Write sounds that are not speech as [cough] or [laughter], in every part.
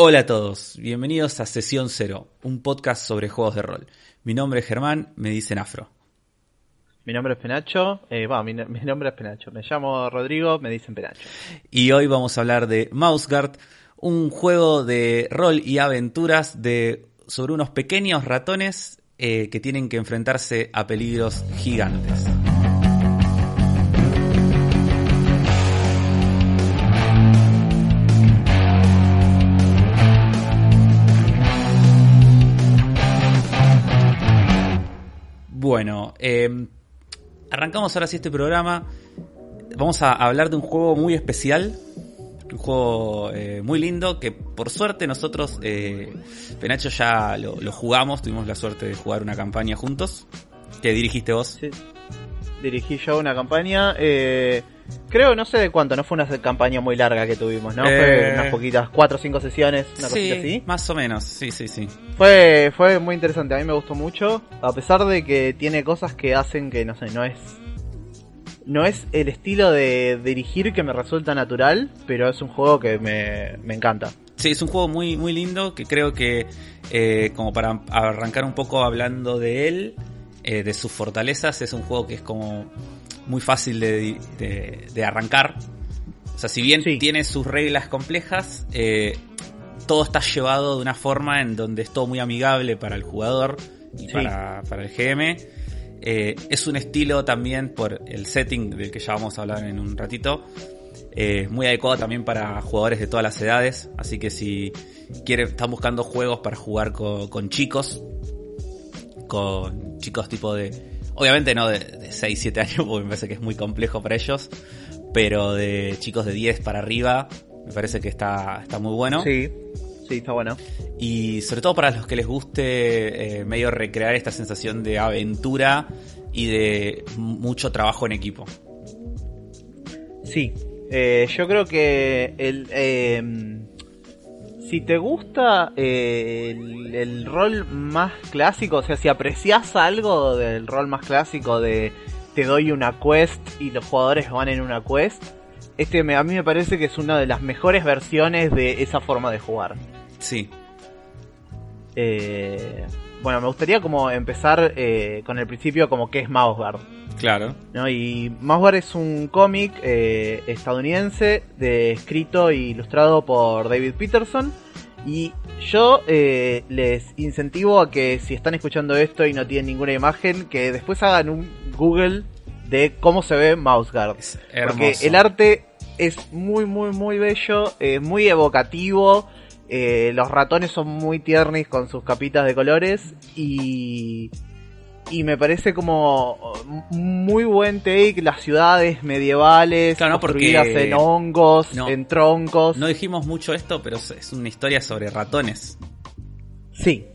Hola a todos, bienvenidos a Sesión Cero, un podcast sobre juegos de rol. Mi nombre es Germán, me dicen Afro. Mi nombre es Penacho, eh, bueno, mi, mi nombre es Penacho, me llamo Rodrigo, me dicen Penacho. Y hoy vamos a hablar de Mouseguard, un juego de rol y aventuras de, sobre unos pequeños ratones eh, que tienen que enfrentarse a peligros gigantes. Bueno, eh, arrancamos ahora sí este programa. Vamos a hablar de un juego muy especial. Un juego eh, muy lindo que por suerte nosotros, eh, Penacho, ya lo, lo, jugamos. Tuvimos la suerte de jugar una campaña juntos. ¿Qué dirigiste vos? Sí. Dirigí yo una campaña. Eh, creo, no sé de cuánto, no fue una campaña muy larga que tuvimos, ¿no? Fue unas poquitas, cuatro o cinco sesiones, una sí, cosita así. Más o menos, sí, sí, sí. Fue, fue muy interesante, a mí me gustó mucho. A pesar de que tiene cosas que hacen que, no sé, no es no es el estilo de dirigir que me resulta natural, pero es un juego que me, me encanta. Sí, es un juego muy, muy lindo que creo que, eh, como para arrancar un poco hablando de él, eh, de sus fortalezas, es un juego que es como muy fácil de, de, de arrancar. O sea, si bien sí. tiene sus reglas complejas, eh, todo está llevado de una forma en donde es todo muy amigable para el jugador y sí. para, para el GM. Eh, es un estilo también por el setting del que ya vamos a hablar en un ratito. Eh, muy adecuado también para jugadores de todas las edades. Así que si quieren, están buscando juegos para jugar con, con chicos. Con chicos tipo de. Obviamente no de, de 6, 7 años, [laughs] porque me parece que es muy complejo para ellos. Pero de chicos de 10 para arriba, me parece que está, está muy bueno. Sí. Sí, está bueno. Y sobre todo para los que les guste eh, medio recrear esta sensación de aventura y de mucho trabajo en equipo. Sí, eh, yo creo que el, eh, si te gusta eh, el, el, rol más clásico, o sea, si aprecias algo del rol más clásico de te doy una quest y los jugadores van en una quest, este me, a mí me parece que es una de las mejores versiones de esa forma de jugar. Sí. Eh, bueno, me gustaría como empezar eh, con el principio como que es Mouseguard. Claro. ¿no? Y Mouseguard es un cómic eh, estadounidense de, escrito e ilustrado por David Peterson. Y yo eh, les incentivo a que si están escuchando esto y no tienen ninguna imagen, que después hagan un Google de cómo se ve Mouseguard. Porque el arte es muy, muy, muy bello, eh, muy evocativo. Eh, los ratones son muy tiernis con sus capitas de colores y y me parece como muy buen take las ciudades medievales claro, no, construidas porque... en hongos, no, en troncos. No dijimos mucho esto, pero es una historia sobre ratones. Sí.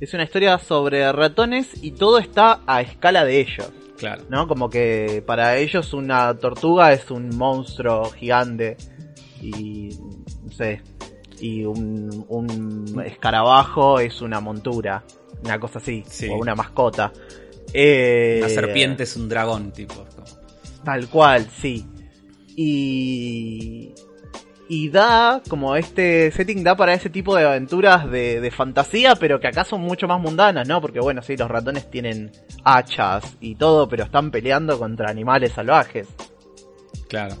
Es una historia sobre ratones y todo está a escala de ellos. Claro. ¿No? Como que para ellos una tortuga es un monstruo gigante y no sé, y un, un escarabajo es una montura, una cosa así, sí. o una mascota. Eh, una serpiente es un dragón, tipo. Tal cual, sí. Y. Y da, como este setting da para ese tipo de aventuras de, de, fantasía, pero que acá son mucho más mundanas, ¿no? Porque bueno, sí, los ratones tienen hachas y todo, pero están peleando contra animales salvajes. Claro.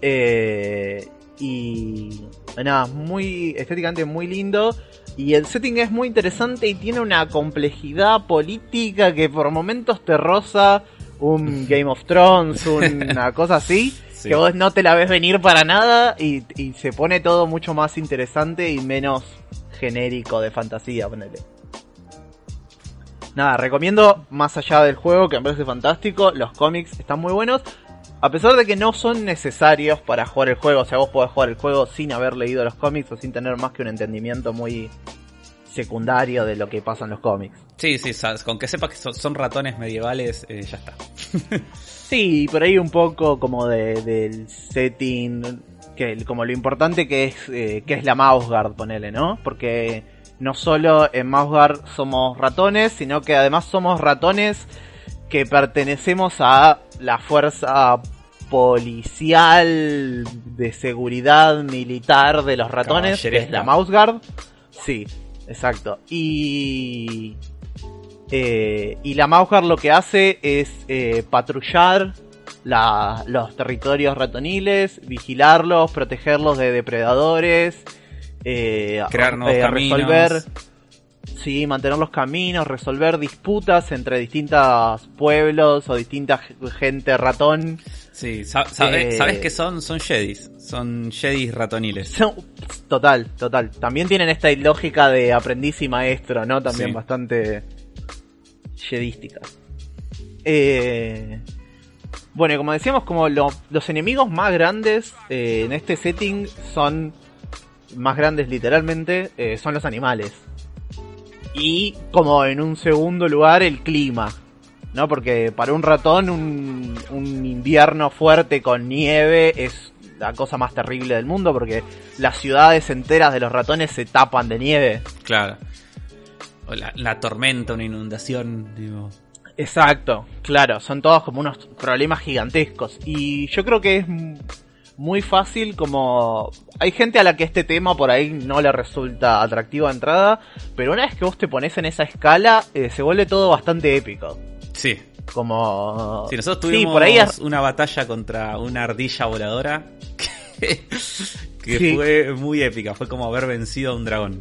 Eh, y nada, muy estéticamente muy lindo. Y el setting es muy interesante y tiene una complejidad política que por momentos te roza un [laughs] Game of Thrones, una [laughs] cosa así. Sí. Que vos no te la ves venir para nada y, y, se pone todo mucho más interesante y menos genérico de fantasía, ponele. Nada, recomiendo más allá del juego que me parece fantástico, los cómics están muy buenos. A pesar de que no son necesarios para jugar el juego, o sea, vos podés jugar el juego sin haber leído los cómics o sin tener más que un entendimiento muy secundario de lo que pasa en los cómics. Sí, sí, con que sepas que son, ratones medievales, eh, ya está. [laughs] sí, por ahí un poco como de, del setting, que como lo importante que es, eh, que es la Mouseguard, ponele, ¿no? Porque no solo en Mouseguard somos ratones, sino que además somos ratones que pertenecemos a la fuerza policial de seguridad militar de los ratones, que es la Mouse Guard. Sí, exacto. Y. Eh, y la Mouse Guard lo que hace es eh, patrullar la, los territorios ratoniles, vigilarlos, protegerlos de depredadores, eh, crear nuevos caminos. resolver Sí, mantener los caminos, resolver disputas entre distintos pueblos o distinta gente ratón. Sí, eh, ¿sabes qué son? Son Jedis. Son Jedis ratoniles. total, total. También tienen esta lógica de aprendiz y maestro, ¿no? También bastante jedística. Eh, bueno, como decíamos, como los enemigos más grandes eh, en este setting son más grandes literalmente, son los animales. Y como en un segundo lugar el clima, ¿no? Porque para un ratón un, invierno fuerte con nieve es la cosa más terrible del mundo porque las ciudades enteras de los ratones se tapan de nieve. Claro. O la, tormenta, una inundación, digo. Exacto, claro, son todos como unos problemas gigantescos. Y yo creo que es muy fácil como... Hay gente a la que este tema por ahí no le resulta atractivo a entrada, pero una vez que vos te pones en esa escala, eh, se vuelve todo bastante épico. Sí. Como... Sí, nosotros tuvimos por ahí una batalla contra una ardilla voladora [laughs] que, fue muy épica, fue como haber vencido a un dragón.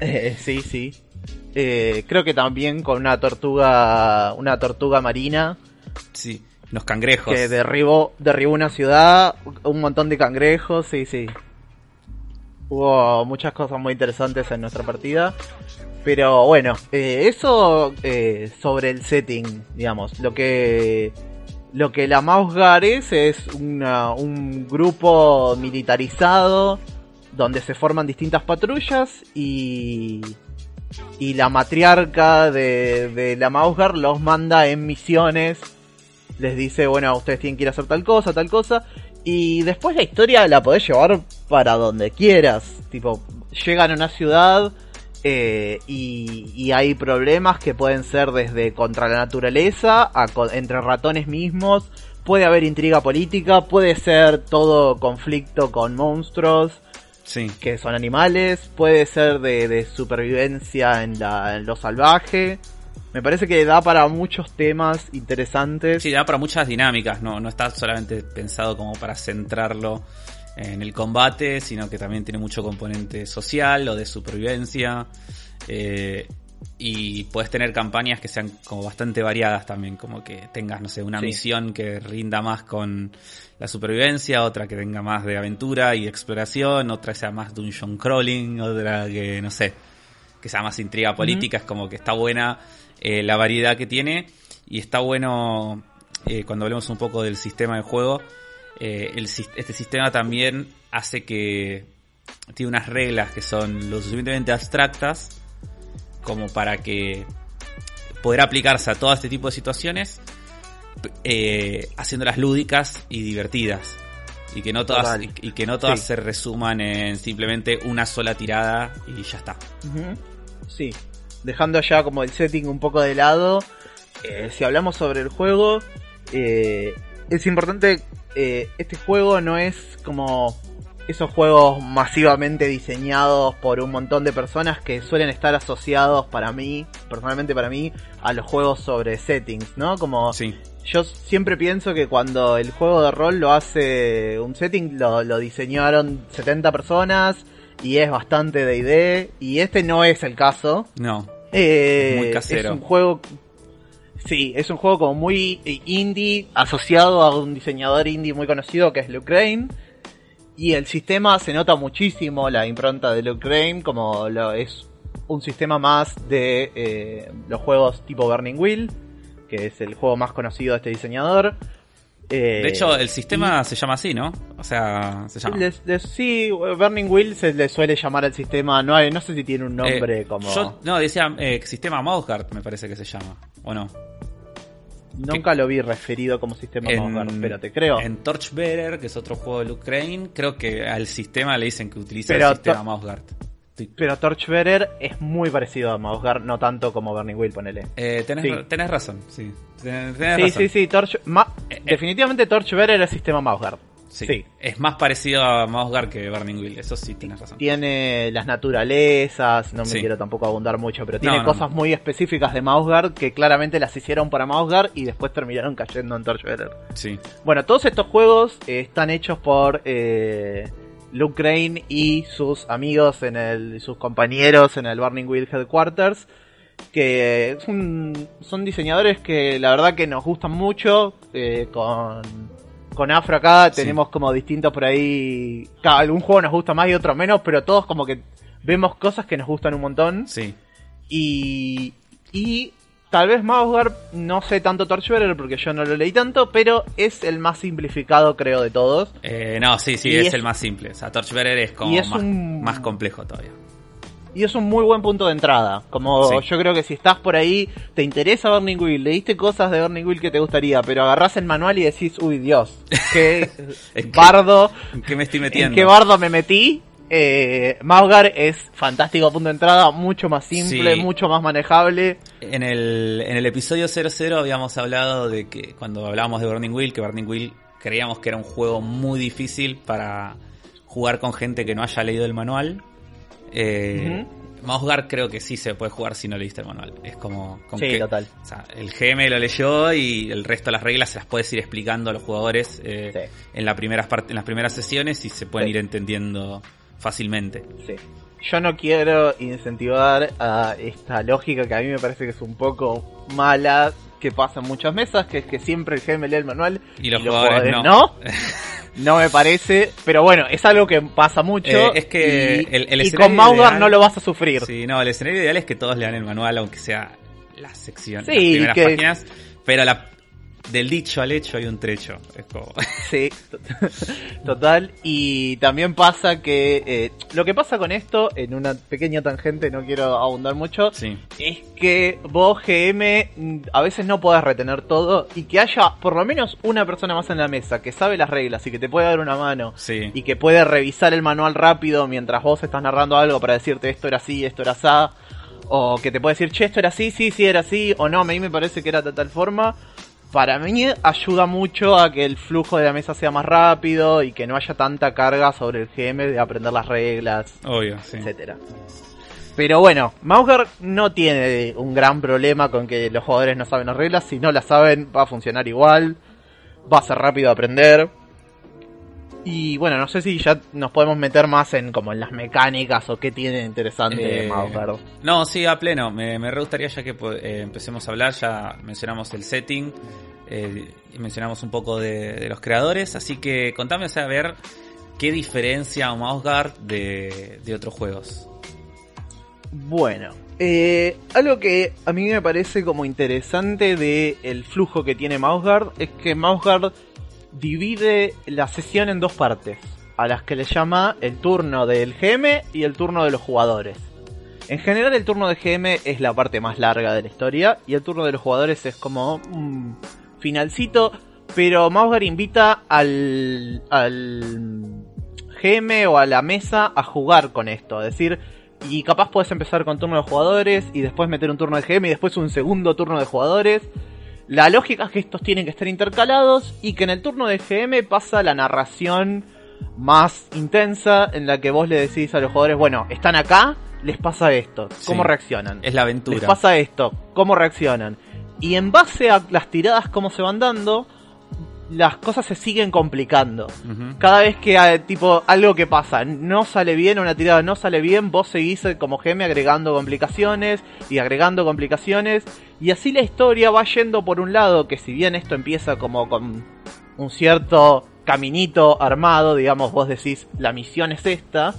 Eh, sí, sí. Eh, creo que también con una tortuga, una tortuga marina. Sí. Los cangrejos. Que derribó, derribó una ciudad, un montón de cangrejos, sí, sí. Hubo muchas cosas muy interesantes en nuestra partida. Pero bueno, eh, eso eh, sobre el setting, digamos. Lo que lo que la Mouse Guard es es un grupo militarizado donde se forman distintas patrullas y y la matriarca de, de la Mouse Guard los manda en misiones les dice, bueno, ustedes tienen que ir a hacer tal cosa, tal cosa. Y después la historia la podés llevar para donde quieras. Tipo, llegan a una ciudad eh, y, hay problemas que pueden ser desde contra la naturaleza, a, entre ratones mismos. Puede haber intriga política, puede ser todo conflicto con monstruos. Sí. que son animales, puede ser de, supervivencia en, la, en lo salvaje. Me parece que da para muchos temas interesantes. Sí, da para muchas dinámicas, no, no está solamente pensado como para centrarlo en el combate, sino que también tiene mucho componente social o de supervivencia. Eh, y puedes tener campañas que sean como bastante variadas también, como que tengas, no sé, una misión que rinda más con la supervivencia, otra que tenga más de aventura y exploración, otra sea más dungeon crawling, otra que, no sé, que sea más intriga política, es como que está buena eh, la variedad que tiene. Y está bueno eh, cuando hablemos un poco del sistema de juego. Eh, este sistema también hace que tiene unas reglas que son lo suficientemente abstractas como para que poder aplicarse a todo este tipo de situaciones haciéndolas lúdicas y divertidas. Y que no todas y, que no todas se resuman en simplemente una sola tirada y ya está. Sí, dejando ya como el setting un poco de lado, eh, si hablamos sobre el juego, eh, es importante, eh, este juego no es como esos juegos masivamente diseñados por un montón de personas que suelen estar asociados para mí, personalmente para mí, a los juegos sobre settings, ¿no? Como yo siempre pienso que cuando el juego de rol lo hace un setting, lo, lo diseñaron 70 personas y es bastante de idea y este no es el caso. No. Eh, muy casero. Es un juego. Sí, es un juego como muy indie, asociado a un diseñador indie muy conocido que es Luke Crane. Y el sistema se nota muchísimo la impronta de Luke Crane, como lo, es un sistema más de eh, los juegos tipo Burning Wheel, que es el juego más conocido de este diseñador. Eh, de hecho, el sistema se llama así, ¿no? O sea, se llama. sí, Burning Wheel se le suele llamar al sistema. No, hay, no sé si tiene un nombre eh, como. Yo, no, decía eh, sistema Mouseguard, me parece que se llama. ¿O no? Nunca lo vi referido como sistema Mouseguard, pero te creo. En Torchbearer, que es otro juego de Luke Crane, creo que al sistema le dicen que utiliza el sistema Mouseguard. Pero Torchbearer es muy parecido a Mouse Guard, no tanto como Burning Wheel, ponele. Eh, tenés, Sí. tenés razón, sí. Tenés Sí, razón. sí, sí, Torch, ma- Eh, eh. definitivamente Torchbearer es sistema Mouse Guard. Sí. Sí. Es más parecido a Mouse Guard que Burning Wheel, eso sí tienes razón. Tiene las naturalezas, no me Sí. quiero tampoco abundar mucho, pero tiene No, no, cosas no. muy específicas de Mouse Guard que claramente las hicieron para Mouse Guard y después terminaron cayendo en Torchbearer. Sí. Bueno, todos estos juegos eh, están hechos por eh, Luke Crane y sus amigos en el, sus compañeros en el Burning Wheel Headquarters. Que es un- son diseñadores que la verdad que nos gustan mucho. eh, con, con Afro acá Sí. tenemos como distintos por ahí. Cada, algún juego nos gusta más y otro menos, pero todos como que vemos cosas que nos gustan un montón. Sí. Y, y tal vez Mouse Guard, no sé tanto Torchbearer porque yo no lo leí tanto, pero es el más simplificado creo de todos. Eh, no, sí, sí, es, es- el más simple. O sea, Torchbearer es como es más, un- más complejo todavía. Y es un muy buen punto de entrada. Como Sí. yo creo que si estás por ahí, te interesa Burning Wheel, leíste cosas de Burning Wheel que te gustaría, pero agarrás el manual y decís, uy Dios, qué [laughs] ¿En bardo, ¿En qué me estoy en metiendo? qué bardo me metí. Eh, Mouse Guard es fantástico punto de entrada, mucho más simple, Sí. mucho más manejable. En el, en el episodio 00 habíamos hablado de que cuando hablábamos de Burning Wheel, que Burning Wheel creíamos que era un juego muy difícil para jugar con gente que no haya leído el manual. Eh, Guard creo que sí se puede jugar si no leíste el manual. Es como... con Sí, que- total. o sea, el GM lo leyó y el resto de las reglas se las puedes ir explicando a los jugadores eh, Sí. en, las primeras en las primeras sesiones y se pueden Sí. ir entendiendo fácilmente. Sí. Yo no quiero incentivar a esta lógica que a mí me parece que es un poco mala que pasa en muchas mesas, que es que siempre el GM lee el manual Y los jugadores no. no. No me parece, pero bueno, es algo que pasa mucho. Eh, es que y, el- el y con no lo vas a sufrir. Sí, no, el escenario ideal es que todos lean el manual, aunque sea la sección, Sí, las primeras que- páginas, pero la, del dicho al hecho hay un trecho. Es como... [laughs] Sí, [laughs] total. Y también pasa que eh, lo que pasa con esto, en una pequeña tangente, no quiero abundar mucho, sí, es que vos GM a veces no podés retener todo y que haya por lo menos una persona más en la mesa que sabe las reglas y que te puede dar una mano sí. y que puede revisar el manual rápido mientras vos estás narrando algo para decirte esto era así, esto era así, o que te puede decir, che, esto era así, sí, sí era así, o no, a mí me parece que era de tal forma. Para mí ayuda mucho a que el flujo de la mesa sea más rápido y que no haya tanta carga sobre el GM de aprender las reglas Obvio, sí. etcétera. Pero bueno, Mauger no tiene un gran problema con que los jugadores no saben las reglas. Si no las saben, va a funcionar igual. Va a ser rápido de aprender. Y bueno, no sé si ya nos podemos meter más en como en las mecánicas o qué tiene interesante Eh, Mauger. No, sí, a pleno. Me, me re gustaría ya que eh, empecemos a hablar, ya mencionamos el setting, eh, y mencionamos un poco de, de los creadores, así que contame, o sea, a ver qué diferencia a Mouse Guard de, de otros juegos. Bueno, eh, algo que a mí me parece como interesante de el flujo que tiene Mouseguard es que Mouseguard divide la sesión en dos partes, a las que le llama el turno del GM y el turno de los jugadores. En general el turno de GM es la parte más larga de la historia y el turno de los jugadores es como un finalcito, pero Mouseguard invita al, al GM o a la mesa a jugar con esto, es decir, y capaz puedes empezar con turno de jugadores y después meter un turno de GM y después un segundo turno de jugadores. La lógica es que estos tienen que estar intercalados y que en el turno de GM pasa la narración más intensa en la que vos le decís a los jugadores, bueno, están acá, les pasa esto, ¿cómo Sí. reaccionan? Es la aventura. Les pasa esto, ¿cómo reaccionan? Y en base a las tiradas, cómo se van dando, las cosas se siguen complicando. Cada vez que tipo algo que pasa no sale bien, una tirada no sale bien, vos seguís eh, como GM agregando complicaciones y agregando complicaciones y así la historia va yendo por un lado que si bien esto empieza como con un cierto caminito armado, digamos, vos decís la misión es esta,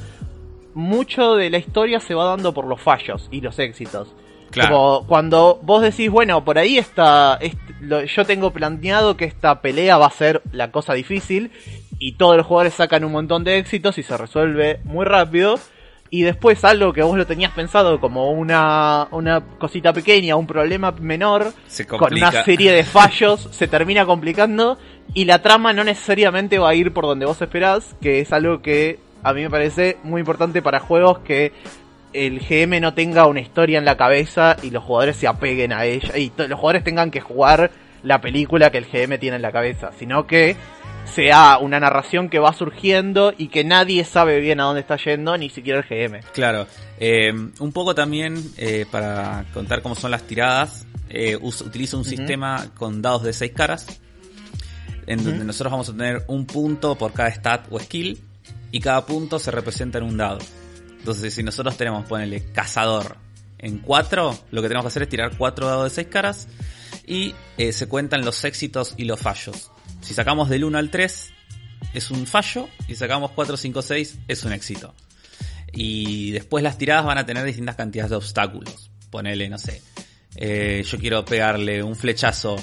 mucho de la historia se va dando por los fallos y los éxitos. Claro. Como cuando vos decís, bueno, por ahí está, est- lo- yo tengo planeado que esta pelea va a ser la cosa difícil y todos los jugadores sacan un montón de éxitos y se resuelve muy rápido. Y después algo que vos lo tenías pensado como una, una cosita pequeña, un problema menor, Se con una serie de [laughs] fallos se termina complicando y la trama no necesariamente va a ir por donde vos esperás, que es algo que a mí me parece muy importante para juegos que el GM no tenga una historia en la cabeza y los jugadores se apeguen a ella y los jugadores tengan que jugar la película que el GM tiene en la cabeza, sino que sea una narración que va surgiendo y que nadie sabe bien a dónde está yendo, ni siquiera el GM. Claro, eh, un poco también eh, para contar cómo son las tiradas, eh, utilizo un sistema con dados de 6 caras, en donde nosotros vamos a tener un punto por cada stat o skill, y cada punto se representa en un dado. Entonces, si nosotros tenemos, ponele, cazador en 4, lo que tenemos que hacer es tirar 4 dados de 6 caras, y se cuentan los éxitos y los fallos. Si sacamos del 1 al 3 es un fallo y sacamos 4, 5, 6 es un éxito. Y después las tiradas van a tener distintas cantidades de obstáculos. Ponele, no sé, eh, yo quiero pegarle un flechazo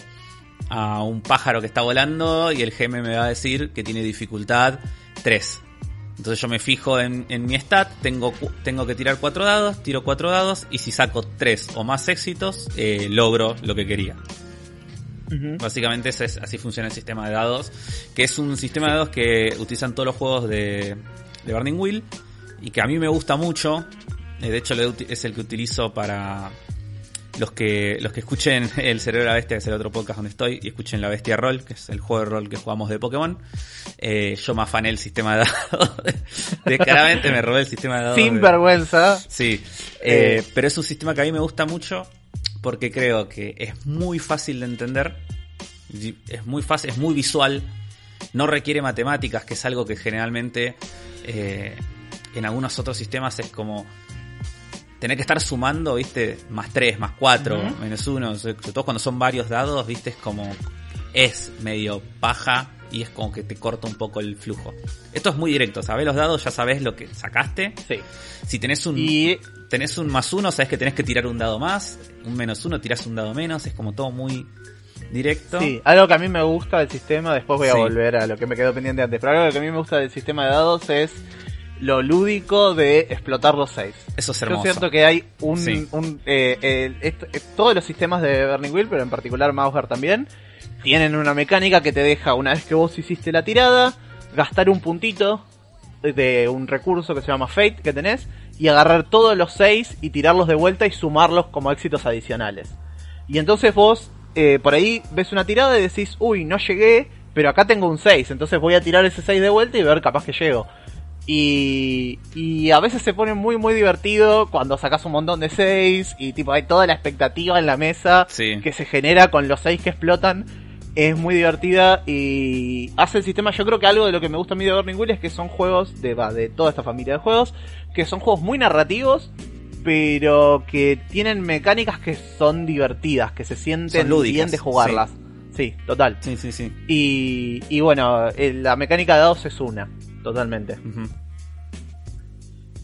a un pájaro que está volando y el GM me va a decir que tiene dificultad 3. Entonces yo me fijo en, mi stat, tengo, tengo que tirar 4 dados, tiro 4 dados y si saco 3 o más éxitos, eh, logro lo que quería. Básicamente así funciona el sistema de dados, que es un sistema de dados que utilizan todos los juegos de, de Burning Wheel y que a mí me gusta mucho. Eh, de hecho, es el que utilizo para los que los que escuchen El Cerebro de la Bestia, que es el otro podcast donde estoy, y escuchen La Bestia Roll, que es el juego de rol que jugamos de Pokémon. Eh, yo me afané el sistema de dados. Descaradamente me robé el sistema de dados. Sin vergüenza. Sí, eh, pero es un sistema que a mí me gusta mucho porque creo que es muy fácil de entender, es muy fácil, es muy visual, no requiere matemáticas, que es algo que generalmente eh, en algunos otros sistemas es como tener que estar sumando, viste, más 3, más 4, menos 1, sobre todo cuando son varios dados, viste, es como, es medio paja y es como que te corta un poco el flujo. Esto es muy directo, sabes los dados, ya sabes lo que sacaste. Sí. Si tenés un y... tenés un más uno, sabes que tenés que tirar un dado más, un menos uno, tirás un dado menos, es como todo muy directo. Sí, algo que a mí me gusta del sistema, después voy a volver a lo que me quedó pendiente antes, pero algo que a mí me gusta del sistema de dados es lo lúdico de explotar los seis. Eso es hermoso. Yo siento que hay un... un eh, eh, todos los sistemas de Burning Wheel, pero en particular Mauser también, tienen una mecánica que te deja, una vez que vos hiciste la tirada, gastar un puntito de un recurso que se llama Fate que tenés y agarrar todos los seis y tirarlos de vuelta y sumarlos como éxitos adicionales. Y entonces vos eh, por ahí ves una tirada y decís, uy, no llegué, pero acá tengo un 6, entonces voy a tirar ese 6 de vuelta y ver capaz que llego. Y, y a veces se pone muy muy divertido cuando sacas un montón de 6 y tipo hay toda la expectativa en la mesa que se genera con los 6 que explotan es muy divertida y hace el sistema. Yo creo que algo de lo que me gusta a mí de Burning Wheel es que son juegos de, de toda esta familia de juegos, que son juegos muy narrativos, pero que tienen mecánicas que son divertidas, que se sienten bien de jugarlas. Sí. total. Sí, sí, sí. Y, y bueno, eh, la mecánica de dados es una, totalmente.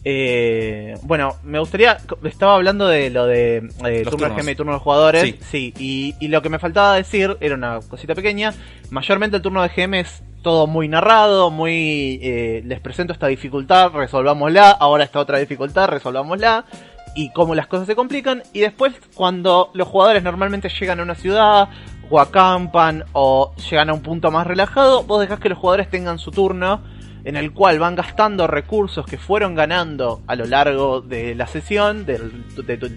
Eh, bueno, me gustaría. Estaba hablando de lo de eh, turno de GM y turno de jugadores. Sí, y, lo que me faltaba decir era una cosita pequeña. Mayormente el turno de GM es todo muy narrado, muy. Eh, les presento esta dificultad, resolvámosla. Ahora esta otra dificultad, resolvámosla. Y cómo las cosas se complican. Y después, cuando los jugadores normalmente llegan a una ciudad, o acampan, o llegan a un punto más relajado, vos dejás que los jugadores tengan su turno en el cual van gastando recursos que fueron ganando a lo largo de la sesión, del,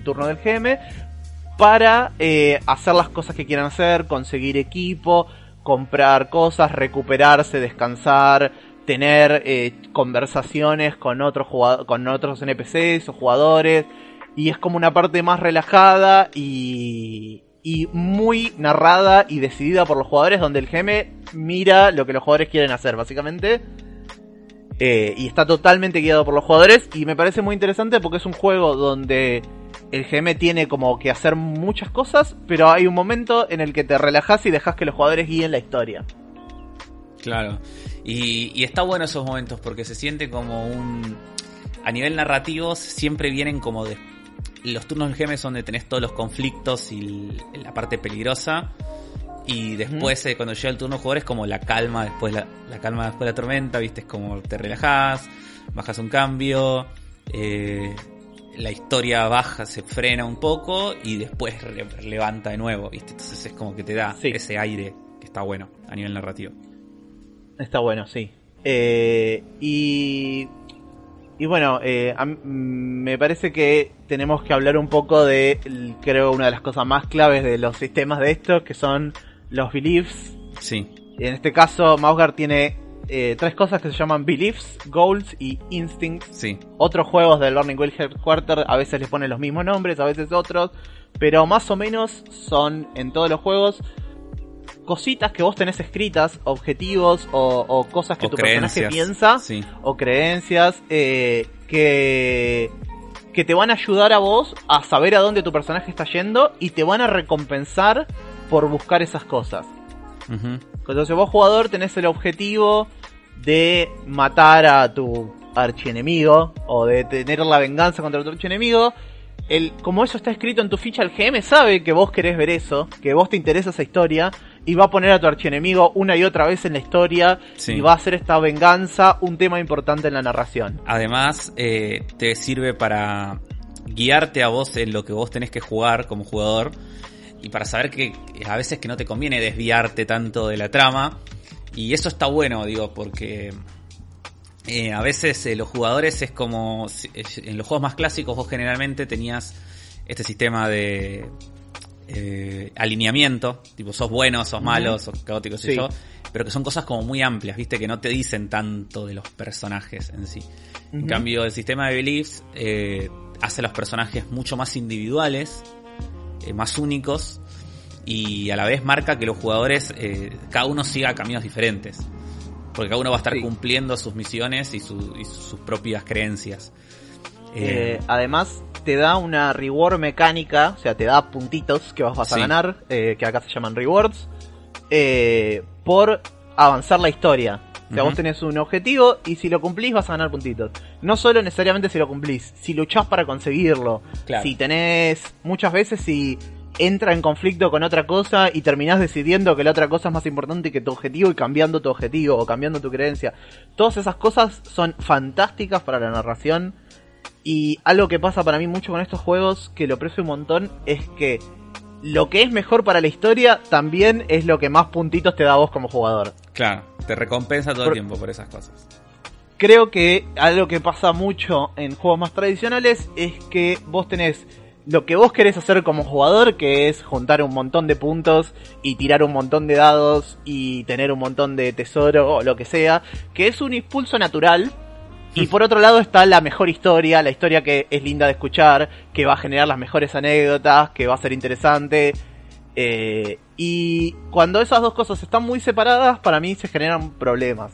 turno del GM, para eh, hacer las cosas que quieran hacer, conseguir equipo, comprar cosas, recuperarse, descansar, tener eh, conversaciones con otros con otros NPCs o jugadores. Y es como una parte más relajada y, y muy narrada y decidida por los jugadores donde el GM mira lo que los jugadores quieren hacer básicamente eh, y está totalmente guiado por los jugadores. Y me parece muy interesante porque es un juego donde el GM tiene como que hacer muchas cosas, pero hay un momento en el que te relajas y dejas que los jugadores guíen la historia. Claro. Y, está bueno esos momentos porque se siente como un... A nivel narrativo siempre vienen como de... Los turnos del GM son donde tenés todos los conflictos y la parte peligrosa. Y después, eh, cuando llega el turno jugador, es como la calma después la, la, calma después de la tormenta, ¿viste? Es como te relajás, bajas un cambio, eh, la historia baja, se frena un poco y después levanta de nuevo, ¿viste? Entonces es como que te da ese aire que está bueno a nivel narrativo. Está bueno, sí. Eh, y y bueno, a- me parece que tenemos que hablar un poco de, creo, una de las cosas más claves de los sistemas de estos, que son los beliefs. Sí, En este caso, Mausgar tiene eh, tres cosas que se llaman beliefs, goals y instincts. sí. Otros juegos del Burning Wheel Headquarter a veces les ponen los mismos nombres, a veces otros, pero más o menos son en todos los juegos cositas que vos tenés escritas, objetivos o, o cosas que O tu personaje piensa Sí, o creencias eh, que que te van a ayudar a vos a saber a dónde tu personaje está yendo y te van a recompensar por buscar esas cosas. ujú, Entonces vos jugador tenés el objetivo de matar a tu archienemigo o de tener la venganza contra tu archienemigo. El, como eso está escrito en tu ficha, el GM sabe que vos querés ver eso, que vos te interesa esa historia y va a poner a tu archienemigo una y otra vez en la historia Sí. y va a hacer esta venganza un tema importante en la narración. Además, eh, te sirve para guiarte a vos en lo que vos tenés que jugar como jugador y para saber que a veces que no te conviene desviarte tanto de la trama. Y eso está bueno, digo, porque eh, a veces eh, los jugadores es como... En los juegos más clásicos vos generalmente tenías este sistema de eh, alineamiento, tipo sos bueno, sos malo, sos caótico, sé Sí. yo, pero que son cosas como muy amplias, viste, que no te dicen tanto de los personajes en sí. En cambio, el sistema de beliefs hace a los personajes mucho más individuales, más únicos, y a la vez marca que los jugadores, eh, cada uno siga caminos diferentes. Porque cada uno va a estar Sí. cumpliendo sus misiones y, su- y sus propias creencias. Eh, Eh, además, te da una reward mecánica, o sea, te da puntitos que vas, vas a ganar, eh, que acá se llaman rewards, eh, por avanzar la historia. O sea, vos tenés un objetivo y si lo cumplís vas a ganar puntitos. No solo necesariamente si lo cumplís, si luchás para conseguirlo. Claro. Si tenés, muchas veces si entra en conflicto con otra cosa y terminás decidiendo que la otra cosa es más importante que tu objetivo y cambiando tu objetivo o cambiando tu creencia. Todas esas cosas son fantásticas para la narración. Y algo que pasa para mí mucho con estos juegos, que lo aprecio un montón, es que lo que es mejor para la historia también es lo que más puntitos te da a vos como jugador. claro, te recompensa todo por- el tiempo por esas cosas. Creo que algo que pasa mucho en juegos más tradicionales es que vos tenés lo que vos querés hacer como jugador, que es juntar un montón de puntos y tirar un montón de dados y tener un montón de tesoro o lo que sea, que es un impulso natural. Y por otro lado está la mejor historia, la historia que es linda de escuchar, que va a generar las mejores anécdotas, que va a ser interesante. Eh, y cuando esas dos cosas están muy separadas, para mí se generan problemas.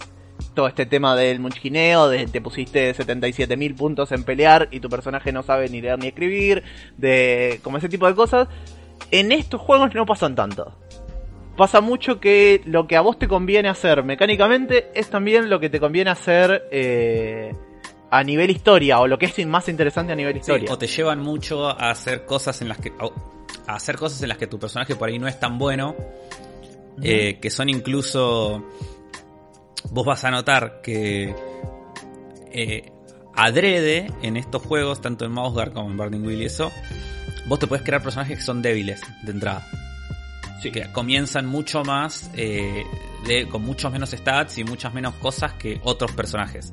Todo este tema del munchkineo, de te pusiste 77.000 puntos en pelear y tu personaje no sabe ni leer ni escribir, de como ese tipo de cosas. En estos juegos no pasan tanto. Pasa mucho que lo que a vos te conviene hacer mecánicamente es también lo que te conviene hacer eh, a nivel historia, o lo que es más interesante a nivel Sí, historia. o te llevan mucho a hacer cosas en las que a hacer cosas en las que tu personaje por ahí no es tan bueno eh, que son incluso vos vas a notar que eh, adrede en estos juegos tanto en Mouse como en Burning Wheel y eso vos te puedes crear personajes que son débiles de entrada Sí. que comienzan mucho más eh, de- con muchos menos stats y muchas menos cosas que otros personajes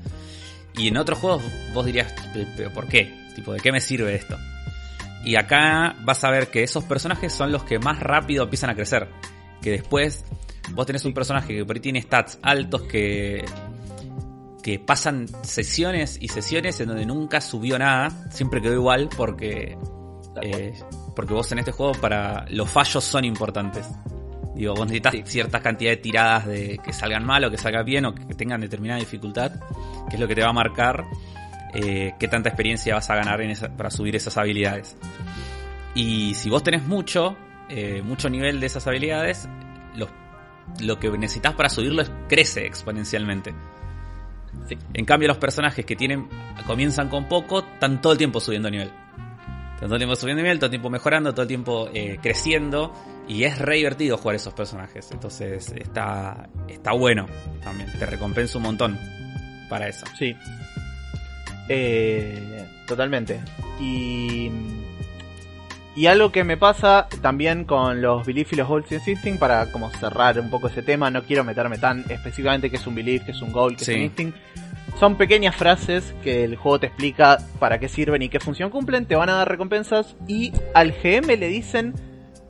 y en otros juegos vos dirías, "Pe- pero ¿por qué? Tipo, ¿de qué me sirve esto? Y acá vas a ver que esos personajes son los que más rápido empiezan a crecer. Que después vos tenés un personaje que por ahí tiene stats altos que que pasan sesiones y sesiones en donde nunca subió nada, siempre quedó igual porque eh, porque vos en este juego para los fallos son importantes. Digo, vos necesitas Sí. cierta cantidad de tiradas de que salgan mal o que salgan bien o que tengan determinada dificultad, que es lo que te va a marcar eh, qué tanta experiencia vas a ganar en esa- para subir esas habilidades. Y si vos tenés mucho, eh, mucho nivel de esas habilidades, los- lo que necesitas para subirlo es- crece exponencialmente. Sí. En cambio, los personajes que tienen comienzan con poco, están todo el tiempo subiendo nivel. Todo el tiempo subiendo nivel, todo el tiempo mejorando, todo el tiempo eh, creciendo. Y es re divertido jugar esos personajes. Entonces está, está bueno también. Te recompensa un montón para eso. Sí. Eh, totalmente. Y. Y algo que me pasa también con los belief y los goals instinct, para como cerrar un poco ese tema, no quiero meterme tan específicamente que es un belief, que es un goal, que Sí. es un instinct, son pequeñas frases que el juego te explica para qué sirven y qué función cumplen, te van a dar recompensas y al GM le dicen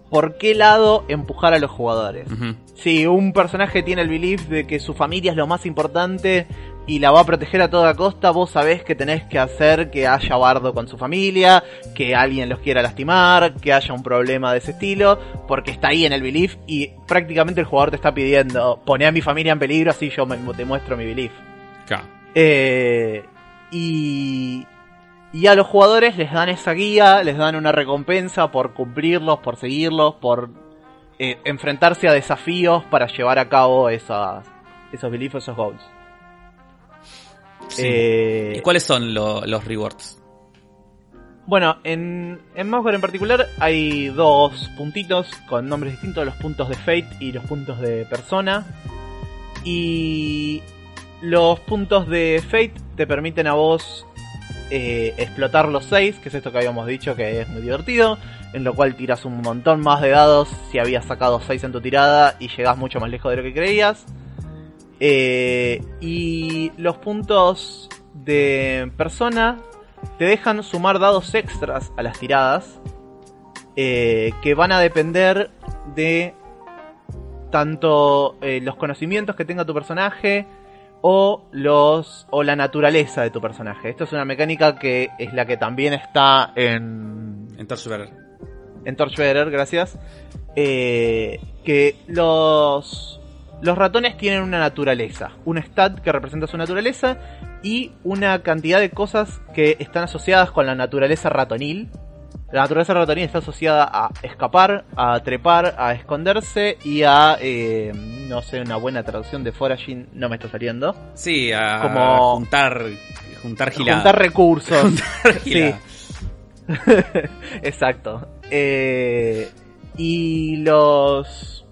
por qué lado empujar a los jugadores. Si un personaje tiene el belief de que su familia es lo más importante y la va a proteger a toda costa, vos sabés que tenés que hacer que haya bardo con su familia, que alguien los quiera lastimar, que haya un problema de ese estilo, porque está ahí en el belief y prácticamente el jugador te está pidiendo, poné a mi familia en peligro así yo me- te muestro mi belief. Claro. Eh, y, y a los jugadores les dan esa guía, les dan una recompensa por cumplirlos, por seguirlos, por eh, enfrentarse a desafíos para llevar a cabo esas, esos beliefs, esos goals. Sí. Eh, ¿Y cuáles son lo- los rewards? Bueno, en, en en particular hay dos puntitos con nombres distintos, los puntos de Fate y los puntos de Persona. Y los puntos de Fate te permiten a vos eh, explotar los 6, que es esto que habíamos dicho que es muy divertido, en lo cual tiras un montón más de dados si habías sacado 6 en tu tirada y llegás mucho más lejos de lo que creías. Eh, y los puntos de persona te dejan sumar dados extras a las tiradas eh, que van a depender de tanto eh, los conocimientos que tenga tu personaje o los o la naturaleza de tu personaje. Esto es una mecánica que es la que también está en En Torchbearer. en Torchbearer, gracias. Eh, que los los ratones tienen una naturaleza, un stat que representa su naturaleza y una cantidad de cosas que están asociadas con la naturaleza ratonil. La naturaleza ratonil está asociada a escapar, a trepar, a esconderse y a, eh, no sé, una buena traducción de foraging no me está saliendo. Sí, a Como- juntar, juntar gilada. Juntar recursos. [laughs] sí. Gilada. [laughs] Exacto. Eh, y los.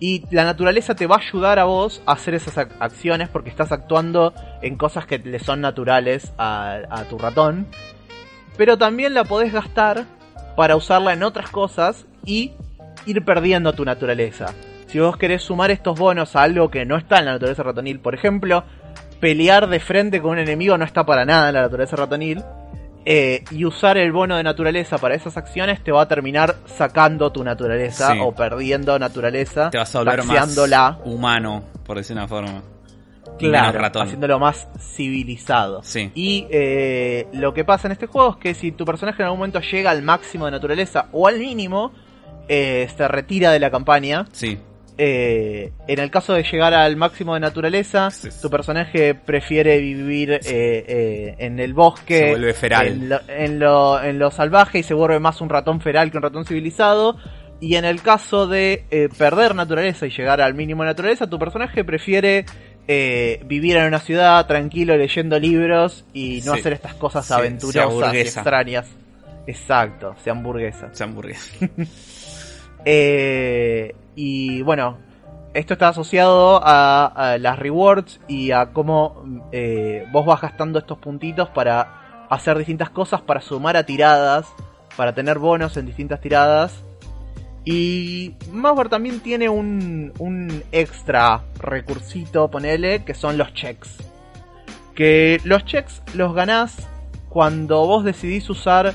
Y la naturaleza te va a ayudar a vos a hacer esas ac- acciones porque estás actuando en cosas que le son naturales a, a tu ratón. Pero también la podés gastar para usarla en otras cosas y ir perdiendo tu naturaleza. Si vos querés sumar estos bonos a algo que no está en la naturaleza ratonil, por ejemplo, pelear de frente con un enemigo no está para nada en la naturaleza ratonil. eh, y usar el bono de naturaleza para esas acciones te va a terminar sacando tu naturaleza Sí. o perdiendo naturaleza, Te vas a volver más humano, por decir una forma. Claro, haciéndolo más civilizado. Sí. Y eh, lo que pasa en este juego es que si tu personaje en algún momento llega al máximo de naturaleza o al mínimo, eh, se retira de la campaña. Sí. Eh, en el caso de llegar al máximo de naturaleza, Sí. tu personaje prefiere vivir eh, eh, en el bosque, Se vuelve feral. En, lo, en, lo, en lo salvaje y se vuelve más un ratón feral que un ratón civilizado. Y en el caso de eh, perder naturaleza y llegar al mínimo de naturaleza, tu personaje prefiere eh, vivir en una ciudad tranquilo leyendo libros y no Sí. hacer estas cosas Sí, sea aventurosas y extrañas. Exacto, sea hamburguesa. Esa hamburguesa. [laughs] Eh, y bueno, esto está asociado a, a las rewards y a cómo eh, vos vas gastando estos puntitos para hacer distintas cosas, para sumar a tiradas, para tener bonos en distintas tiradas. Y Mouseware también tiene un, un extra recursito, ponele, que son los checks. Que los checks los ganás cuando vos decidís usar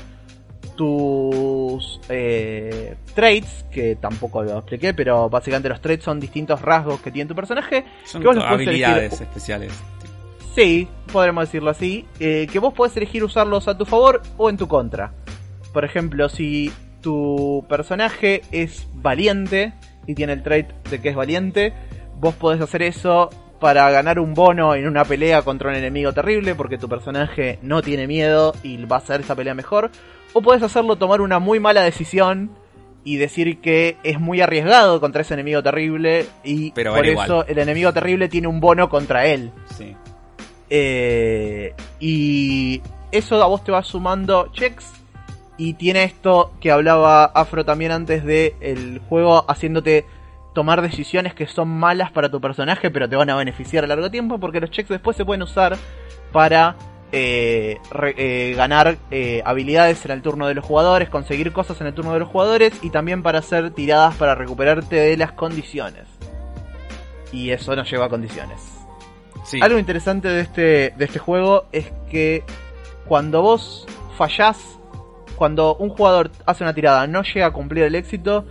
tus eh, traits, que tampoco lo expliqué, pero básicamente los traits son distintos rasgos que tiene tu personaje. Son que vos los podés habilidades elegir- especiales. Sí, podremos decirlo así. eh, que vos podés elegir usarlos a tu favor o en tu contra. Por ejemplo, si tu personaje es valiente y tiene el trait de que es valiente, vos podés hacer eso para ganar un bono en una pelea contra un enemigo terrible porque tu personaje no tiene miedo y va a hacer esa pelea mejor. O podés hacerlo tomar una muy mala decisión y decir que es muy arriesgado contra ese enemigo terrible y Pero por igual. eso el enemigo terrible tiene un bono contra él. Sí. Eh, y eso a vos te va sumando checks. Y tiene esto que hablaba Afro también antes de el juego haciéndote tomar decisiones que son malas para tu personaje, pero te van a beneficiar a largo tiempo, porque los checks después se pueden usar para eh, re- eh, ganar eh, habilidades en el turno de los jugadores, conseguir cosas en el turno de los jugadores y también para hacer tiradas para recuperarte de las condiciones. Y eso nos lleva a condiciones. Sí. Algo interesante de este, de este juego es que cuando vos fallás, cuando un jugador hace una tirada no llega a cumplir el éxito,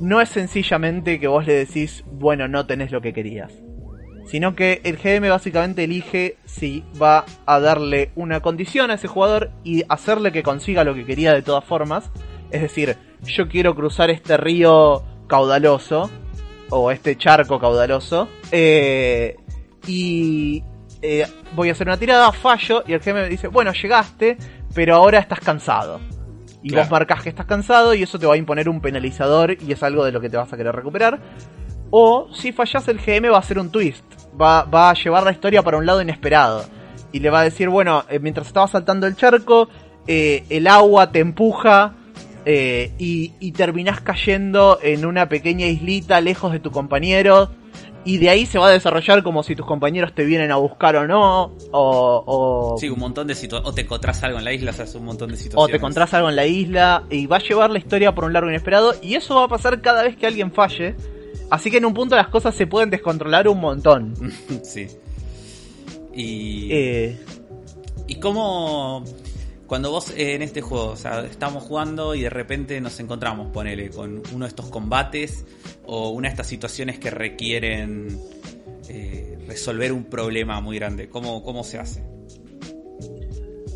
no es sencillamente que vos le decís, bueno, no tenés lo que querías. Sino que el GM básicamente elige si va a darle una condición a ese jugador y hacerle que consiga lo que quería de todas formas. Es decir, yo quiero cruzar este río caudaloso, o este charco caudaloso, eh, y eh, voy a hacer una tirada, fallo, y el GM me dice, bueno, llegaste, pero ahora estás cansado. Y Claro. vos marcas que estás cansado y eso te va a imponer un penalizador y es algo de lo que te vas a querer recuperar. O si fallas el GM va a hacer un twist, va, va a llevar la historia para un lado inesperado. Y le va a decir, bueno, eh, mientras estabas saltando el charco, eh, el agua te empuja eh, y, y terminás cayendo en una pequeña islita lejos de tu compañero. Y de ahí se va a desarrollar como si tus compañeros te vienen a buscar o no. O, o, Sí, un montón de situaciones. O te encontrás algo en la isla, o sea, es un montón de o situaciones. te encontrás algo en la isla. Y va a llevar la historia por un largo inesperado. Y eso va a pasar cada vez que alguien falle. Así que en un punto las cosas se pueden descontrolar un montón. [laughs] sí. Y. Eh, ¿Y cómo, cuando vos eh, en este juego, o sea, estamos jugando y de repente nos encontramos, ponele, con uno de estos combates o una de estas situaciones que requieren eh, resolver un problema muy grande, ¿cómo, cómo se hace?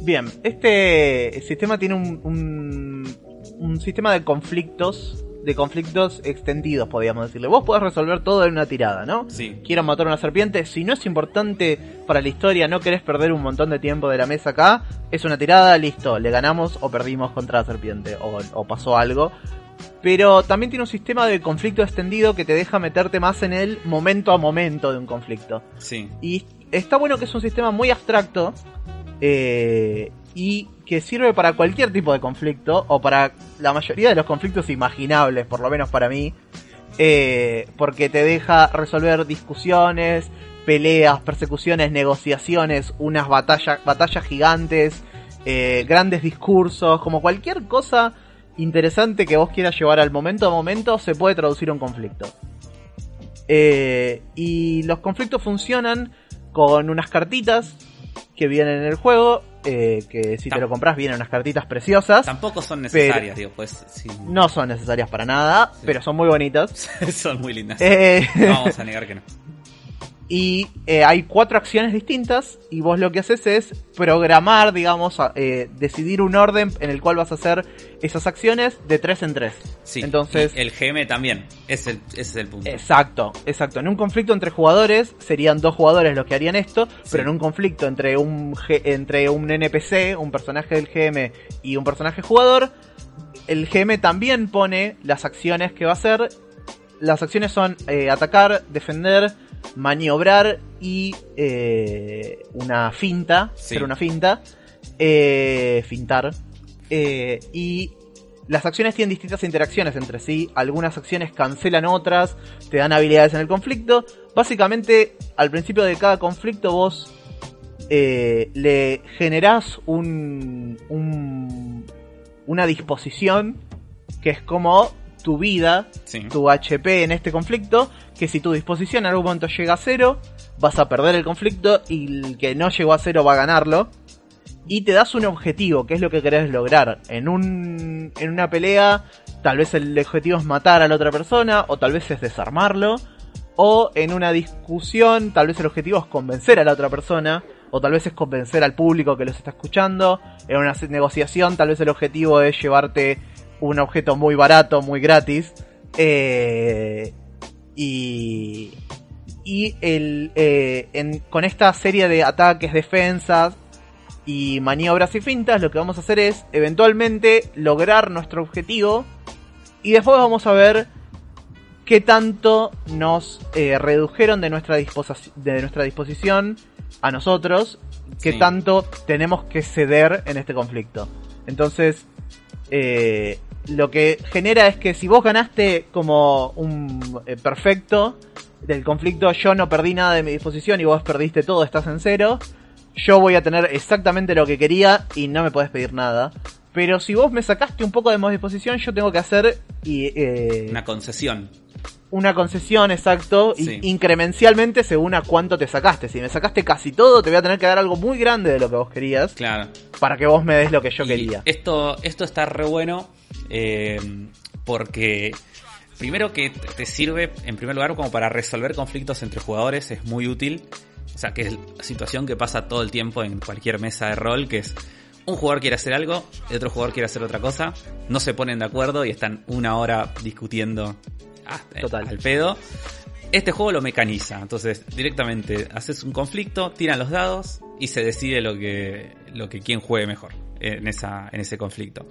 Bien, este sistema tiene un, un, un sistema de conflictos, de conflictos extendidos, podríamos decirle. Vos podés resolver todo en una tirada, ¿no? Sí, Quiero matar a una serpiente, si no es importante para la historia, no querés perder un montón de tiempo de la mesa acá, es una tirada, listo, le ganamos o perdimos contra la serpiente, o, o pasó algo. Pero también tiene un sistema de conflicto extendido que te deja meterte más en el momento a momento de un conflicto. sí, Y está bueno que es un sistema muy abstracto eh, y que sirve para cualquier tipo de conflicto o para la mayoría de los conflictos imaginables, por lo menos para mí, eh, porque te deja resolver discusiones, peleas, persecuciones, negociaciones, unas batallas, batallas gigantes, eh, grandes discursos, como cualquier cosa interesante que vos quieras llevar al momento a momento se puede traducir a un conflicto. Eh, y los conflictos funcionan con unas cartitas que vienen en el juego, eh, que si te lo compras vienen unas cartitas preciosas. tampoco son necesarias, digo, pues sí, No son necesarias para nada, Sí. pero son muy bonitas. [laughs] son muy lindas. Eh, No vamos a negar que no. [laughs] y eh, hay cuatro acciones distintas y vos lo que haces es programar, digamos, eh, decidir un orden en el cual vas a hacer esas acciones de tres en tres. Sí, Entonces, el GM también, es el, ese es el punto. Exacto, exacto. En un conflicto entre jugadores serían dos jugadores los que harían esto, Sí. pero en un conflicto entre un entre un NPC, un personaje del GM y un personaje jugador, el GM también pone las acciones que va a hacer. Las acciones son eh, atacar, defender, maniobrar y eh, una finta, Sí. hacer una finta, eh, fintar. Eh, y las acciones tienen distintas interacciones entre sí. Algunas acciones cancelan otras, te dan habilidades en el conflicto. Básicamente, al principio de cada conflicto vos eh, le generás un, un- una disposición que es como tu vida, Sí. tu HP en este conflicto, que si tu disposición en algún momento llega a cero, vas a perder el conflicto y el que no llegó a cero va a ganarlo. Y te das un objetivo, que es lo que querés lograr. En, un, en una pelea, tal vez el objetivo es matar a la otra persona, o tal vez es desarmarlo. O en una discusión, tal vez el objetivo es convencer a la otra persona, o tal vez es convencer al público que los está escuchando. En una negociación, tal vez el objetivo es llevarte un objeto muy barato, muy gratis. Eh, y y el, eh, en- con esta serie de ataques, defensas y maniobras y fintas, lo que vamos a hacer es eventualmente lograr nuestro objetivo y después vamos a ver qué tanto nos eh, redujeron de nuestra, de nuestra disposición a nosotros, qué Sí. tanto tenemos que ceder en este conflicto. Entonces, eh, lo que genera es que si vos ganaste como un eh, perfecto del conflicto, yo no perdí nada de mi disposición y vos perdiste todo, estás en cero, yo voy a tener exactamente lo que quería y no me podés pedir nada. Pero si vos me sacaste un poco de mi disposición, yo tengo que hacer y, eh, Una concesión. Una concesión, exacto, y Sí. incremencialmente según a cuánto te sacaste. Si me sacaste casi todo, te voy a tener que dar algo muy grande de lo que vos querías Claro. para que vos me des lo que yo Y quería. Esto, esto está re bueno eh, porque primero que te sirve en primer lugar como para resolver conflictos entre jugadores, es muy útil. O sea, que es la situación que pasa todo el tiempo en cualquier mesa de rol, que es un jugador quiere hacer algo, el otro jugador quiere hacer otra cosa, no se ponen de acuerdo y están una hora discutiendo ah, eh, Total. al pedo. Este juego lo mecaniza, entonces directamente haces un conflicto, tiran los dados y se decide lo que, lo que quien juegue mejor en, esa, en ese conflicto.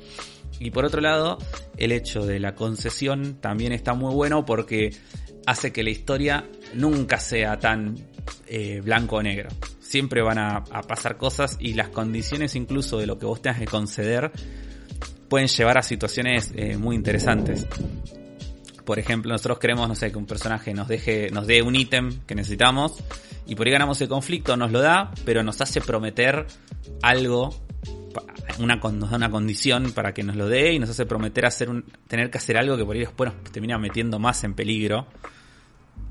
Y por otro lado, el hecho de la concesión también está muy bueno porque hace que la historia nunca sea tan eh, blanco o negro. Siempre van a, a pasar cosas y las condiciones incluso de lo que vos tengas que conceder pueden llevar a situaciones eh, muy interesantes. Por ejemplo, nosotros queremos, no sé, que un personaje nos deje, nos dé un ítem que necesitamos y por ahí ganamos el conflicto, nos lo da, pero nos hace prometer algo, una, nos da una condición para que nos lo dé y nos hace prometer hacer un, tener que hacer algo que por ahí después nos termina metiendo más en peligro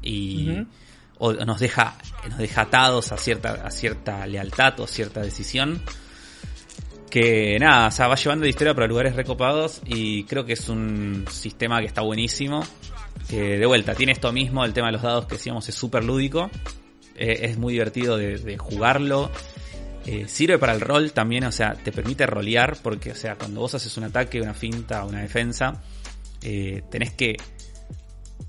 y o nos deja, nos deja atados a cierta, a cierta lealtad o cierta decisión que nada, o sea, va llevando la historia para lugares recopados y creo que es un sistema que está buenísimo. Que de vuelta, tiene esto mismo, el tema de los dados que decíamos es súper lúdico. Eh, es muy divertido de, jugarlo. Eh, sirve para el rol también, o sea, te permite rolear porque, o sea, cuando vos haces un ataque, una finta, una defensa, eh, tenés que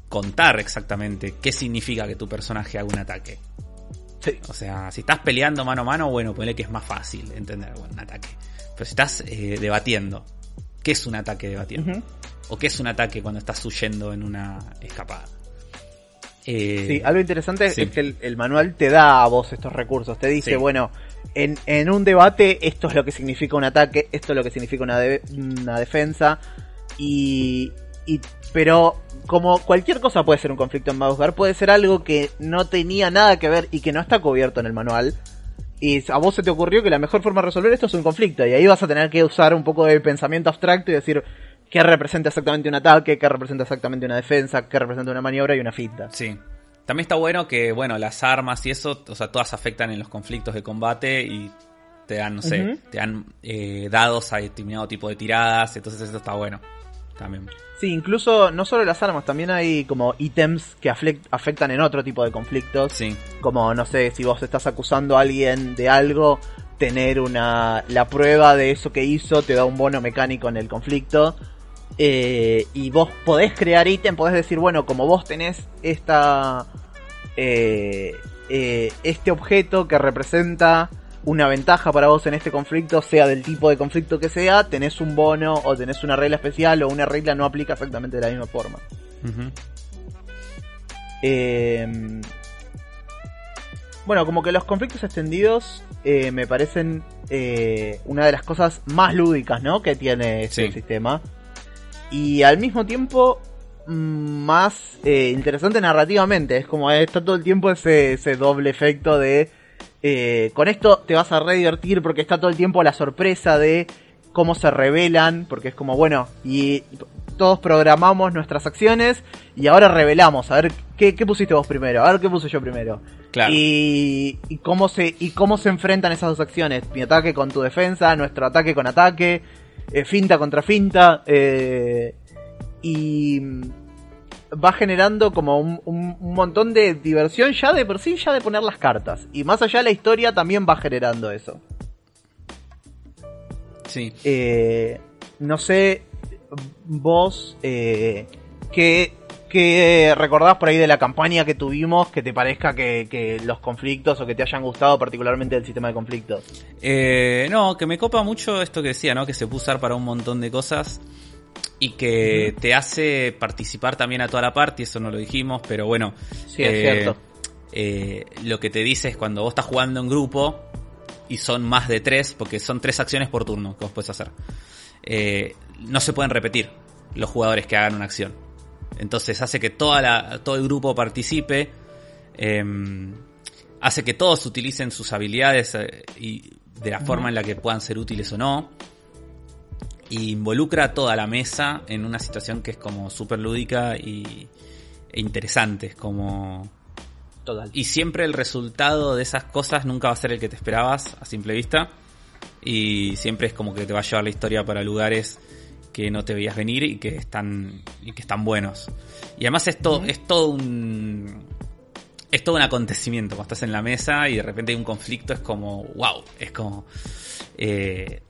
contar exactamente qué significa que tu personaje haga un ataque. Sí. O sea, si estás peleando mano a mano, bueno, ponle que es más fácil entender bueno, un ataque. Pero si estás eh, debatiendo, ¿qué es un ataque debatiendo? ¿O qué es un ataque cuando estás huyendo en una escapada? Eh, Sí, algo interesante sí. es que el, el manual te da a vos estos recursos. Te dice, Sí. bueno, en, en un debate esto es lo que significa un ataque, esto es lo que significa una, de- una defensa. Y, y- Pero como cualquier cosa puede ser un conflicto en Mausgar, puede ser algo que no tenía nada que ver y que no está cubierto en el manual. Y a vos se te ocurrió que la mejor forma de resolver esto es un conflicto. Y ahí vas a tener que usar un poco de pensamiento abstracto y decir qué representa exactamente un ataque, qué representa exactamente una defensa, qué representa una maniobra y una finta. Sí. También está bueno que, bueno, las armas y eso, o sea, todas afectan en los conflictos de combate y te dan, no sé, te dan eh, dados a determinado tipo de tiradas, entonces eso está bueno. También. Sí, incluso no solo las armas, también hay como ítems que afectan en otro tipo de conflictos. Sí. Como, no sé, si vos estás acusando a alguien de algo, tener una la prueba de eso que hizo te da un bono mecánico en el conflicto. Eh, y vos podés crear ítem, podés decir, bueno, como vos tenés esta eh, eh, este objeto que representa una ventaja para vos en este conflicto, sea del tipo de conflicto que sea, tenés un bono o tenés una regla especial o una regla no aplica exactamente de la misma forma. Eh, bueno, como que los conflictos extendidos eh, me parecen eh, una de las cosas más lúdicas, ¿no? Que tiene este Sí. sistema. Y al mismo tiempo mm, más eh, interesante narrativamente. Es como está todo el tiempo ese, ese doble efecto de... eh, con esto te vas a re divertir porque está todo el tiempo la sorpresa de cómo se revelan, porque es como, bueno, y todos programamos nuestras acciones y ahora revelamos, a ver qué, qué pusiste vos primero, a ver qué puse yo primero. Claro. Y, y cómo se y cómo se enfrentan esas dos acciones, mi ataque con tu defensa, nuestro ataque con ataque, eh, finta contra finta, eh, y va generando como un, un- un montón de diversión ya de por sí, ya de poner las cartas. Y más allá la historia también va generando eso. Sí. Eh, no sé, vos, eh, ¿qué, qué recordás por ahí de la campaña que tuvimos que te parezca que, que los conflictos o que te hayan gustado particularmente el sistema de conflictos? Eh, no, que me copa mucho esto que decía, ¿no? Que se puede usar para un montón de cosas y que te hace participar también a toda la parte, eso no lo dijimos, pero bueno. Sí, es eh, cierto. eh, lo que te dice es cuando vos estás jugando en grupo y son más de tres, porque son tres acciones por turno que vos puedes hacer. eh, no se pueden repetir los jugadores que hagan una acción. Entonces hace que toda la, todo el grupo participe. em, hace que todos utilicen sus habilidades y de la forma en la que puedan ser útiles o no. Y involucra a toda la mesa en una situación que es como súper lúdica y, interesantes, como... Total. Y siempre el resultado de esas cosas nunca va a ser el que te esperabas a simple vista. Y siempre es como que te va a llevar la historia para lugares que no te veías venir y que están, y que están buenos. Y además es todo, es todo un. Es todo un acontecimiento. Cuando estás en la mesa y de repente hay un conflicto, es como. wow. Es como. eh,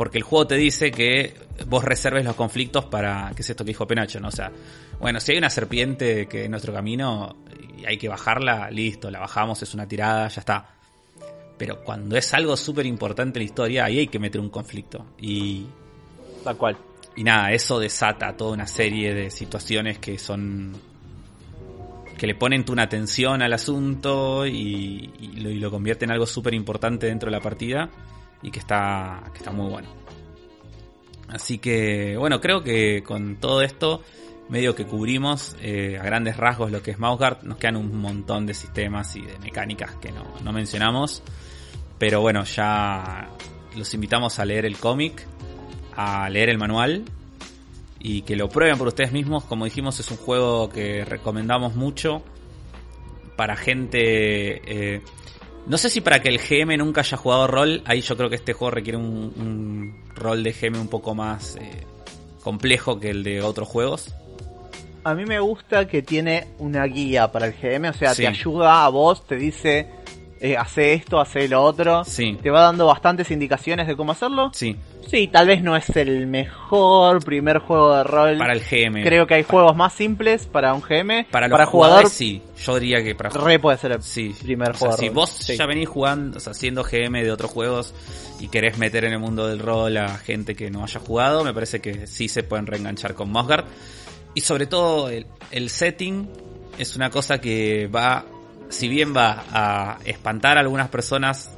porque el juego te dice que vos reserves los conflictos para. ¿Qué es esto que dijo Penacho? ¿no? O sea, bueno, si hay una serpiente que en nuestro camino y hay que bajarla, listo, la bajamos, es una tirada, ya está. Pero cuando es algo súper importante en la historia, ahí hay que meter un conflicto. Y, Tal cual. y nada, eso desata toda una serie de situaciones que son. que le ponen una atención al asunto y, y lo, y lo convierte en algo súper importante dentro de la partida y que está, que está muy bueno. Así que, bueno, creo que con todo esto, medio que cubrimos eh, a grandes rasgos lo que es Mouseguard. Nos quedan un montón de sistemas y de mecánicas que no, no mencionamos. Pero bueno, ya los invitamos a leer el cómic, a leer el manual y que lo prueben por ustedes mismos. Como dijimos, es un juego que recomendamos mucho para gente. eh, no sé si para que el GM nunca haya jugado rol, ahí yo creo que este juego requiere un, un rol de GM un poco más eh, complejo que el de otros juegos. A mí me gusta que tiene una guía para el GM, o sea, Sí. te ayuda a vos, te dice, eh, hace esto, hace lo otro. Sí. Te va dando bastantes indicaciones de cómo hacerlo. Sí, Sí, tal vez no es el mejor primer juego de rol. para el GM. Creo que hay juegos más simples para un GM. para los para jugador sí. Yo diría que para re puede ser el Sí, primer o sea, juego. si vos Sí. ya venís jugando, o sea, siendo GM de otros juegos y querés meter en el mundo del rol a gente que no haya jugado, me parece que sí se pueden reenganchar con Mosgard. Y sobre todo el, el setting es una cosa que va, si bien va a espantar a algunas personas,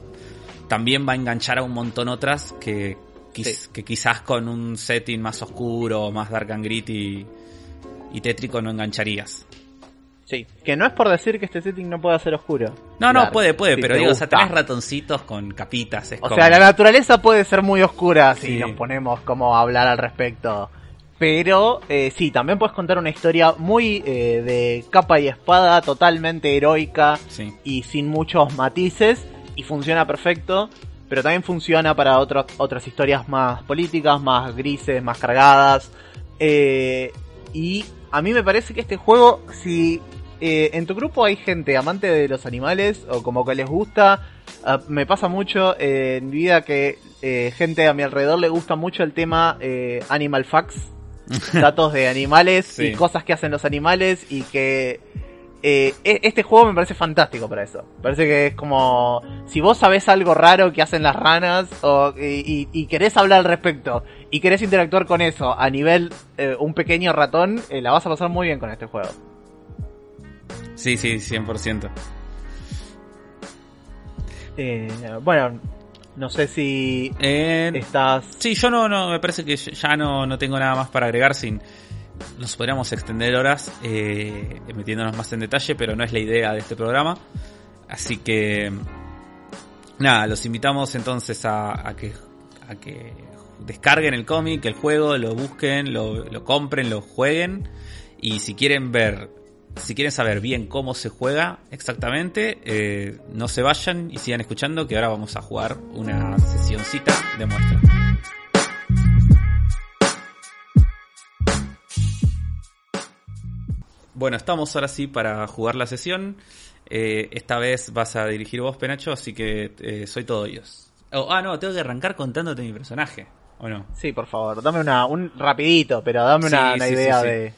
también va a enganchar a un montón otras que, Sí. que quizás con un setting más oscuro, más dark and gritty y tétrico no engancharías. Sí, que no es por decir que este setting no pueda ser oscuro. No, no, puede, puede, si pero digo, o sea, gusta. tenés ratoncitos con capitas. Es O como- sea, la naturaleza puede ser muy oscura si nos ponemos como a hablar al respecto. Pero eh, sí, también puedes contar una historia muy eh, de capa y espada, totalmente heroica Sí, y sin muchos matices. Y funciona perfecto. Pero también funciona para otros otras historias más políticas, más grises, más cargadas. Eh, y a mí me parece que este juego, si eh, en tu grupo hay gente amante de los animales o como que les gusta, ah, me pasa mucho eh, en mi vida que eh, gente a mi alrededor le gusta mucho el tema eh, Animal Facts, [laughs] datos de animales Sí. y cosas que hacen los animales y que eh, e- este juego me parece fantástico para eso. Parece que es como si vos sabés algo raro que hacen las ranas o, y, y- y querés hablar al respecto y querés interactuar con eso a nivel eh, un pequeño ratón, eh, la vas a pasar muy bien con este juego. sí, sí, 100%. Eh, bueno, no sé si Eh, estás... sí, yo no, no, me parece que ya no, no tengo nada más para agregar sin... Nos podríamos extender horas eh, metiéndonos más en detalle, pero no es la idea de este programa. Así que... Nada, los invitamos entonces a, a que, a que descarguen el cómic, el juego, lo busquen, lo, lo compren, lo jueguen. Y si quieren ver, si quieren saber bien cómo se juega exactamente, eh, no se vayan y sigan escuchando que ahora vamos a jugar una sesioncita de muestra. Bueno, estamos ahora sí para jugar la sesión. Eh, esta vez vas a dirigir vos, Penacho, así que eh, soy todo ellos. Oh, ah, no, tengo que arrancar contándote mi personaje, ¿o no? Sí, por favor, dame una, un rapidito, pero dame una, Sí, una sí, idea sí, sí. de...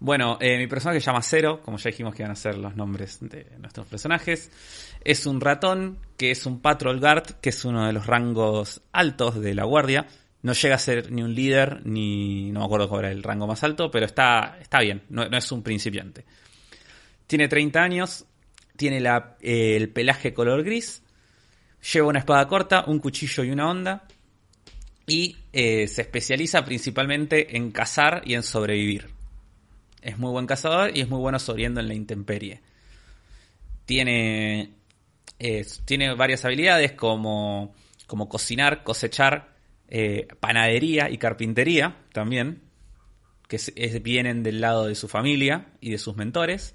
Bueno, eh, mi personaje se llama Cero, como ya dijimos que iban a ser los nombres de nuestros personajes. Es un ratón que es un patrol guard, que es uno de los rangos altos de la guardia. No llega a ser ni un líder, ni no me acuerdo cuál era el rango más alto, pero está, está bien, no, es un principiante. Tiene 30 años, tiene eh, el pelaje color gris, lleva una espada corta, un cuchillo y una onda, y eh, se especializa principalmente en cazar y en sobrevivir. Es muy buen cazador y es muy bueno sobreviviendo en la intemperie. Tiene, eh, tiene varias habilidades como, como cocinar, cosechar, eh, panadería y carpintería también. que vienen del lado de su familia y de sus mentores.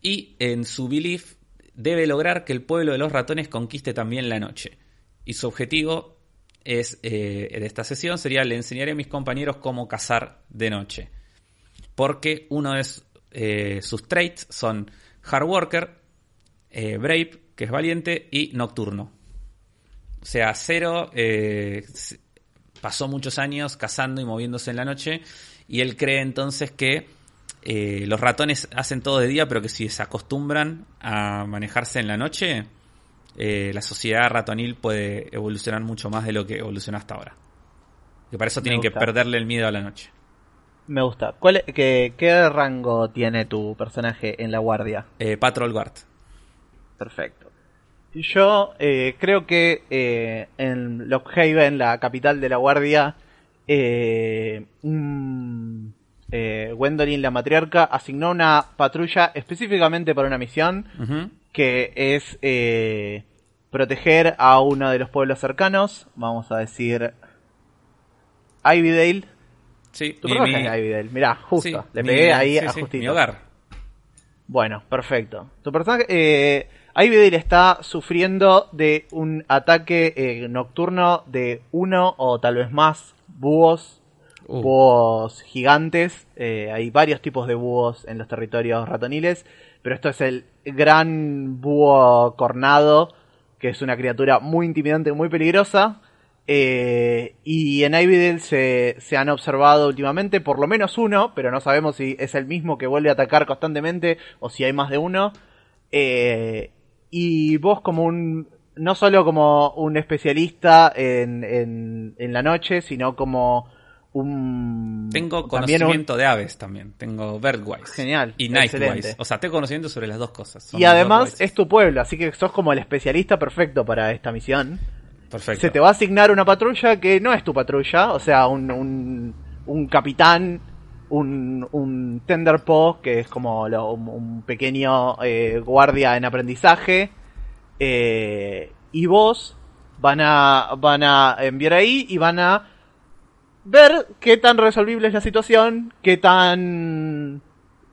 Y en su belief debe lograr que el pueblo de los ratones conquiste también la noche. Y su objetivo es, eh, de esta sesión sería le enseñaré a mis compañeros cómo cazar de noche. Porque uno de eh, sus traits son hard worker, eh, brave, que es valiente, y nocturno. O sea, Cero eh, pasó muchos años cazando y moviéndose en la noche y él cree entonces que eh, los ratones hacen todo de día, pero que si se acostumbran a manejarse en la noche, eh, la sociedad ratonil puede evolucionar mucho más de lo que evoluciona hasta ahora. Que para eso Me tienen que perderle el miedo a la noche. Me gusta. ¿Cuál, es- qué, ¿Qué rango tiene tu personaje en la guardia? Eh, Patrol Guard. Perfecto. Yo eh, creo que eh, en Lockhaven, la capital de la guardia, eh, eh, Gwendolyn, la matriarca, asignó una patrulla específicamente para una misión que es eh, proteger a uno de los pueblos cercanos, vamos a decir Ivydale. Sí, Tu mi- mi- mirá, justo, sí, le mi- pegué ahí sí, a sí, justito. mi hogar. Bueno, perfecto. Tu personaje, eh, está sufriendo de un ataque eh, nocturno de uno o tal vez más búhos, Uh. búhos gigantes. Eh, hay varios tipos de búhos en los territorios ratoniles, pero esto es el gran búho cornado, que es una criatura muy intimidante, muy peligrosa. Eh, y en Ivydale se, se han observado últimamente por lo menos uno, pero no sabemos si es el mismo que vuelve a atacar constantemente o si hay más de uno. Eh, y vos como un, no solo como un especialista en, en, en la noche, sino como un... Tengo un- conocimiento de aves también. Tengo Birdwise. Genial, Y Nightwise. O sea, tengo conocimiento sobre las dos cosas. Son y además es tu pueblo, así que sos como el especialista perfecto para esta misión. Se te va a asignar una patrulla que no es tu patrulla, o sea, un, un, un capitán, un, un tenderpaw, que es como un pequeño eh, guardia en aprendizaje, eh, y vos van a, van a enviar ahí y van a ver qué tan resolvible es la situación, qué tan,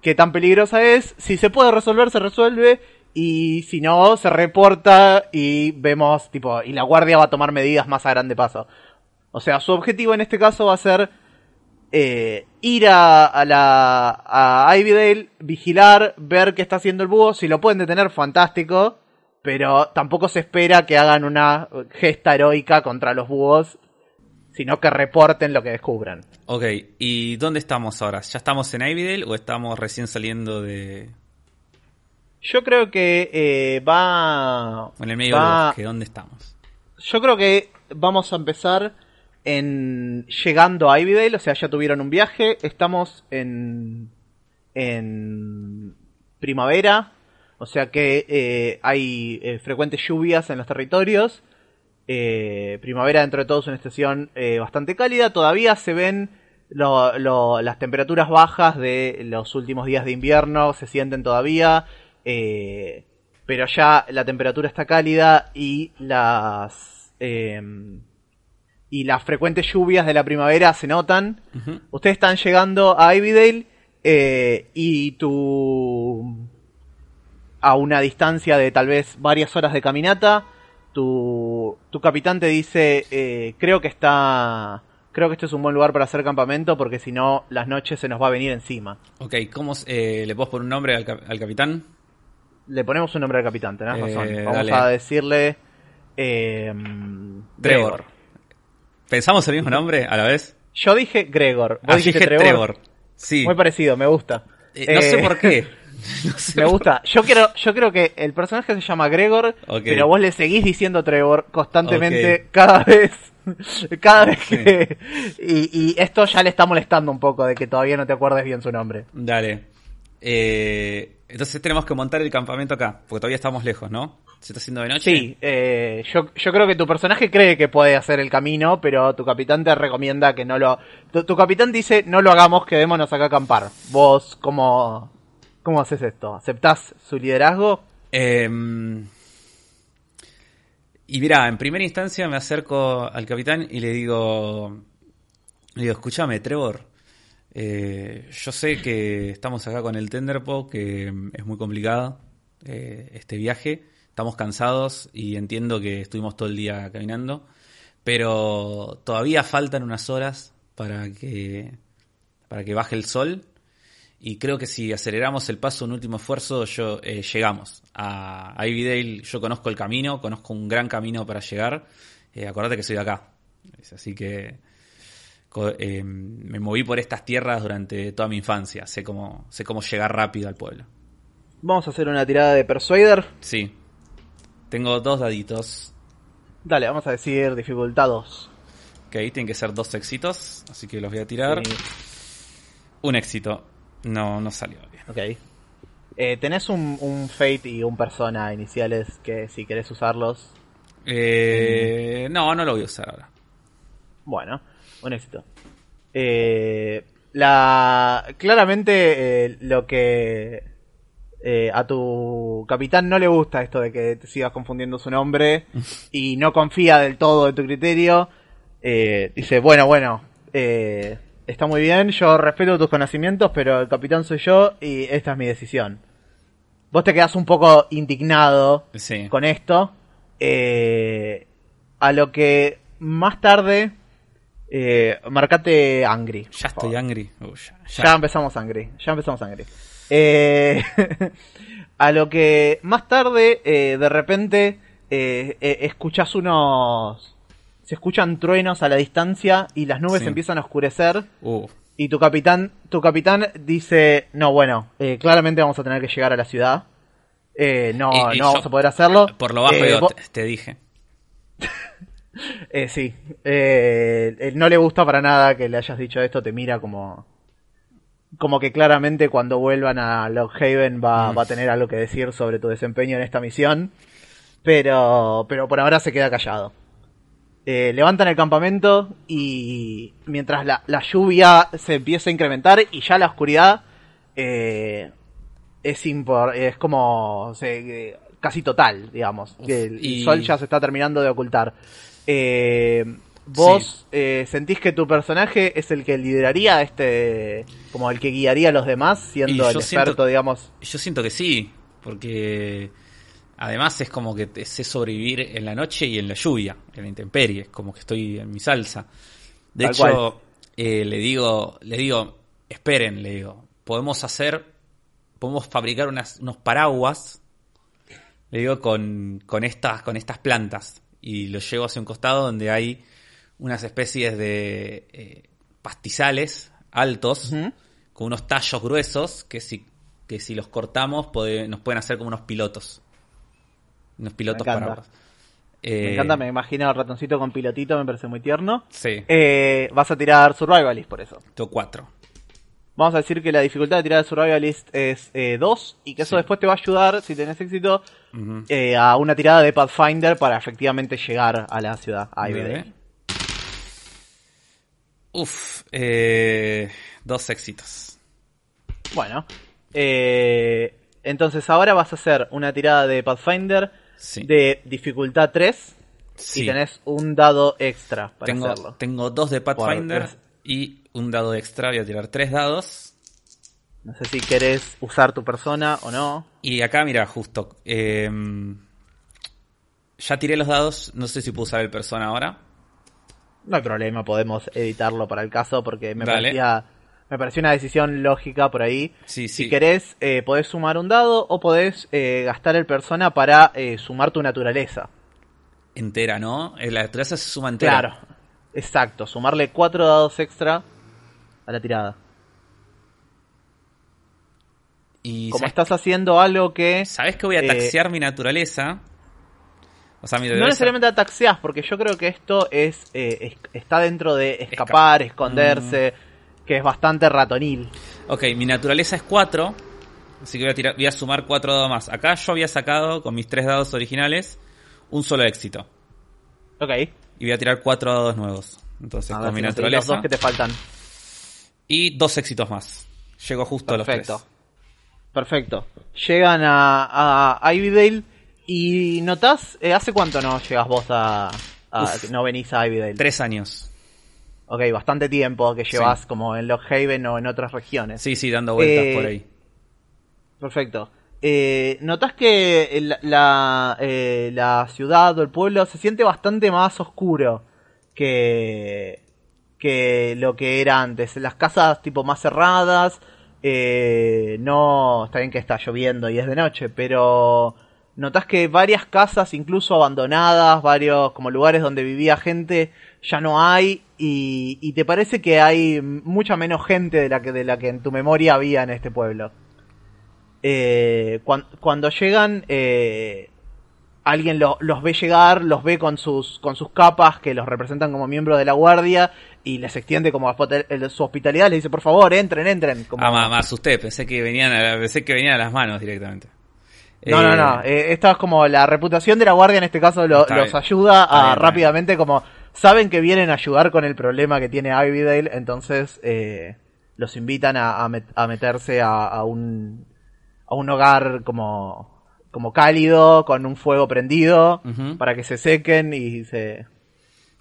qué tan peligrosa es, si se puede resolver, se resuelve, y si no, se reporta y vemos, tipo, y la guardia va a tomar medidas más a grande paso. O sea, su objetivo en este caso va a ser eh, ir a, a la a Ivydale, vigilar, ver qué está haciendo el búho, si lo pueden detener, fantástico, pero tampoco se espera que hagan una gesta heroica contra los búhos, sino que reporten lo que descubran. Ok, ¿y dónde estamos ahora? ¿Ya estamos en Ivydale o estamos recién saliendo de... Yo creo que eh, va... en el medio va- del bosque? ¿Dónde estamos? Yo creo que vamos a empezar en llegando a Ivydale, o sea, ya tuvieron un viaje, estamos en en primavera, o sea que eh, hay eh, frecuentes lluvias en los territorios. Eh, primavera dentro de todo es una estación bastante cálida, todavía se ven lo- lo- las temperaturas bajas de los últimos días de invierno, se sienten todavía, eh, pero ya la temperatura está cálida y las em, y las frecuentes lluvias de la primavera se notan. Ustedes están llegando a Ivydale eh, y tu a una distancia de tal vez varias horas de caminata, tu, tu capitán te dice, eh, creo que está, creo que este es un buen lugar para hacer campamento porque si no las noches se nos va a venir encima. Ok, ¿cómo eh, le puedo poner un nombre al capitán? Le ponemos un nombre al capitán, tenés Eh, razón. Vamos dale. a decirle eh, Trevor. ¿Pensamos el mismo nombre a la vez? Yo dije Gregor. Vos Ah, dije Trevor. Sí. Muy parecido, me gusta. Eh, no sé Eh, por qué. [laughs] No sé Me por- gusta. Yo quiero, yo creo que el personaje se llama Gregor, pero vos le seguís diciendo Trevor constantemente cada vez, [laughs] cada vez que y, y esto ya le está molestando un poco de que todavía no te acuerdes bien su nombre. Dale. Eh, entonces tenemos que montar el campamento acá, porque todavía estamos lejos, ¿no? ¿Se está haciendo de noche? Sí, eh, yo, yo creo que tu personaje cree que puede hacer el camino, pero tu capitán te recomienda que no lo. Tu, tu capitán dice no lo hagamos, quedémonos acá a acampar. Vos, ¿cómo, cómo haces esto? ¿Aceptás su liderazgo? Em, y mira, en primera instancia me acerco al capitán y le digo, le digo, escúchame, Trevor, Eh, yo sé que estamos acá con el Tenderpo, que mm, es muy complicado eh, este viaje. Estamos cansados y entiendo que estuvimos todo el día caminando, pero todavía faltan unas horas para que para que baje el sol y creo que si aceleramos el paso, un último esfuerzo, yo eh, llegamos a, Ivydale. Yo conozco el camino, conozco un gran camino para llegar. Acordate que soy de acá, así que eh, me moví por estas tierras durante toda mi infancia. Sé cómo sé cómo llegar rápido al pueblo. Vamos a hacer una tirada de Persuader. Sí, tengo dos daditos. Dale, vamos a decir dificultad 2. Que ahí tienen que ser dos éxitos, así que los voy a tirar. Sí, Un éxito. No, no salió bien. ok. Eh, tenés un, un Fate y un Persona iniciales que si querés usarlos, Eh, no, no lo voy a usar ahora. bueno, un éxito. Eh, la claramente eh, lo que eh, a tu capitán no le gusta esto de que te sigas confundiendo su nombre [laughs] y no confía del todo en tu criterio. Eh, dice, bueno, bueno, eh, está muy bien, yo respeto tus conocimientos, pero el capitán soy yo y esta es mi decisión. Vos te quedás un poco indignado Sí. con esto. eh, a lo que más tarde eh, marcate Angry. Ya estoy angry. Ya, ya. Ya empezamos Angry. Ya empezamos Angry. Eh, [laughs] a lo que más tarde, eh, de repente, eh, eh, escuchas unos. Se escuchan truenos a la distancia y las nubes Sí. empiezan a oscurecer. Uh, Y tu capitán, tu capitán dice, no, bueno, claramente vamos a tener que llegar a la ciudad. Eh, no, no yo- vamos a poder hacerlo. por lo bajo te, te dije. [laughs] eh, sí. Eh, eh, no le gusta para nada que le hayas dicho esto, te mira como... Como que claramente cuando vuelvan a Lockhaven va, Mm. va a tener algo que decir sobre tu desempeño en esta misión. Pero, pero por ahora se queda callado. Eh, levantan el campamento y mientras la, la lluvia se empieza a incrementar y ya la oscuridad eh, es, impor- es como se- eh, casi total, digamos. el y- sol ya se está terminando de ocultar. Eh, vos eh, sentís que tu personaje es el que lideraría este, como el que guiaría a los demás, siendo el experto, siento- digamos. Yo siento que sí, porque además es como que sé sobrevivir en la noche y en la lluvia, en la intemperie, es como que estoy en mi salsa. De Tal hecho, eh, le digo, le digo, esperen, le digo, podemos hacer, podemos fabricar unas, unos paraguas, le digo, con, con estas, con estas plantas. Y los llevo hacia un costado donde hay unas especies de eh, pastizales altos con unos tallos gruesos que si, que si los cortamos puede- nos pueden hacer como unos pilotos. Unos pilotos Me encanta. paraguas. Me Eh, encanta, me imagino el ratoncito con pilotito, me parece muy tierno. Sí, Eh, vas a tirar Survivalist por eso. tengo cuatro. Vamos a decir que la dificultad de tirar Survivalist es 2 y que eso Sí. después te va a ayudar, si tenés éxito, eh, a una tirada de Pathfinder para efectivamente llegar a la ciudad, a. Bebé. Uf, eh, dos éxitos. Bueno, eh, entonces ahora vas a hacer una tirada de Pathfinder Sí. de dificultad 3 Sí. y tenés un dado extra para tengo, hacerlo. tengo dos de Pathfinder Por- y un dado extra. Voy a tirar tres dados. No sé si querés usar tu persona o no. Y acá, mira, justo. eh, ya tiré los dados. No sé si puedo usar el persona ahora. No hay problema, podemos editarlo para el caso porque me Dale. parecía me pareció una decisión lógica por ahí. Sí, Si querés, eh, podés sumar un dado o podés eh, gastar el persona para eh, sumar tu naturaleza. Entera, ¿no? Eh, La naturaleza se suma entera. Claro, exacto, sumarle cuatro dados extra a la tirada. Y Como ¿sabes, estás haciendo algo que ¿sabes que voy a eh, taxiar mi naturaleza? O sea, mi no necesariamente ataxeas, porque yo creo que esto es, eh, es- está dentro de escapar, esconderse, Mm. que es bastante ratonil. Ok, mi naturaleza es 4. Así que voy a, tirar, voy a sumar 4 dados más. Acá yo había sacado con mis 3 dados originales un solo éxito. Ok, Y voy a tirar 4 dados nuevos. Entonces, a ver si conseguís los naturaleza. dos que te faltan. Y dos éxitos más. Llego justo a los. 3. Perfecto. Llegan a, a Ivydale y notás, eh, ¿hace cuánto no llegas vos a... a- Uf. no venís a Ivydale? 3 años. Ok, bastante tiempo que llevas como en Lockhaven o en otras regiones. Sí, sí, dando vueltas Eh, por ahí. Perfecto. Eh, ¿Notas que el- la, eh, la ciudad o el pueblo se siente bastante más oscuro que, que lo que era antes? Las casas tipo más cerradas, eh, no, está bien que está lloviendo y es de noche, pero notas que varias casas incluso abandonadas, varios como lugares donde vivía gente ya no hay y, y te parece que hay mucha menos gente de la que de la que en tu memoria había en este pueblo eh, cuan- cuando llegan, eh, alguien lo- los ve llegar, los ve con sus, con sus capas que los representan como miembros de la guardia y les extiende como su hospitalidad, les dice por favor, entren, entren. Como, Ah, me asusté, pensé que venían a, pensé que venían a las manos directamente. no, Eh, no, no, eh, esta es como la reputación de la guardia en este caso lo- los ayuda a bien, rápidamente como saben que vienen a ayudar con el problema que tiene Ivydale, entonces eh, los invitan a, a met- a meterse a, a un a un hogar como como cálido con un fuego prendido para que se sequen y se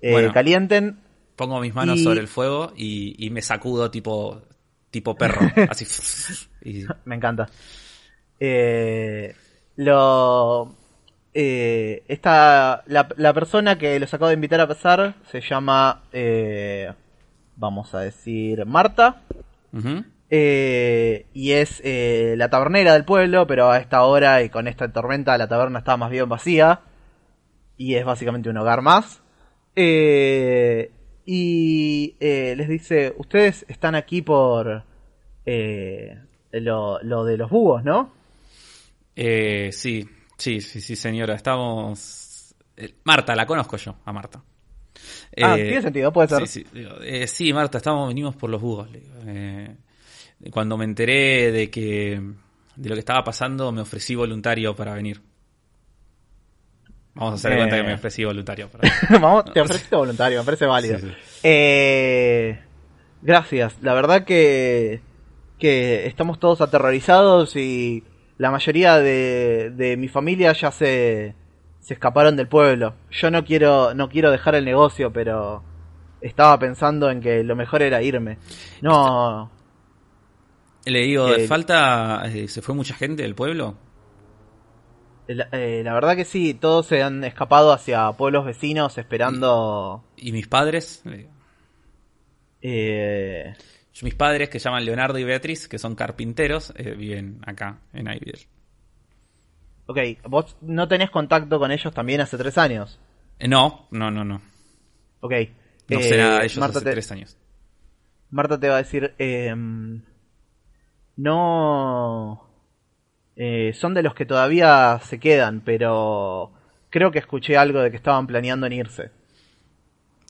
eh, Bueno. calienten. Pongo mis manos Y- sobre el fuego y, y me sacudo tipo, tipo perro. [laughs] así. y- Me encanta. Eh, lo. Eh, esta. La, la persona que los acabo de invitar a pasar se llama. eh, vamos a decir. Marta. Eh, y es eh, la tabernera del pueblo, pero a esta hora y con esta tormenta la taberna está más bien vacía. Y es básicamente un hogar más. Eh, y eh, les dice, ustedes están aquí por eh, lo, lo de los búhos, ¿no? Eh, sí, sí, sí, sí, señora. Estamos. eh, Marta, la conozco yo, a Marta. ah, Eh, tiene sentido, puede ser. Sí, sí, digo, eh, sí, Marta, estamos, venimos por los búhos. le digo. Eh, cuando me enteré de que de lo que estaba pasando, me ofrecí voluntario para venir. Vamos a hacer de cuenta Eh. que me ofrecí voluntario [laughs] para venir. Vamos, te ofreciste voluntario, me parece válido. Sí, sí. Eh, gracias, la verdad que, que estamos todos aterrorizados y la mayoría de, de mi familia ya se, se escaparon del pueblo. Yo no quiero, no quiero dejar el negocio, pero estaba pensando en que lo mejor era irme. No, Le digo, Eh, ¿falta? eh, ¿Se fue mucha gente del pueblo? la, eh, la verdad que sí, todos se han escapado hacia pueblos vecinos esperando... ¿Y mis padres? Eh, Mis padres, que llaman Leonardo y Beatriz, que son carpinteros, eh, viven acá, en Ivydale. ok, vos no tenés contacto con ellos también hace tres años. Eh, no, no, no, no. Ok. No Eh, sé nada de ellos Marta hace te, tres años. Marta te va a decir, em, no... eh, son de los que todavía se quedan, pero creo que escuché algo de que estaban planeando en irse.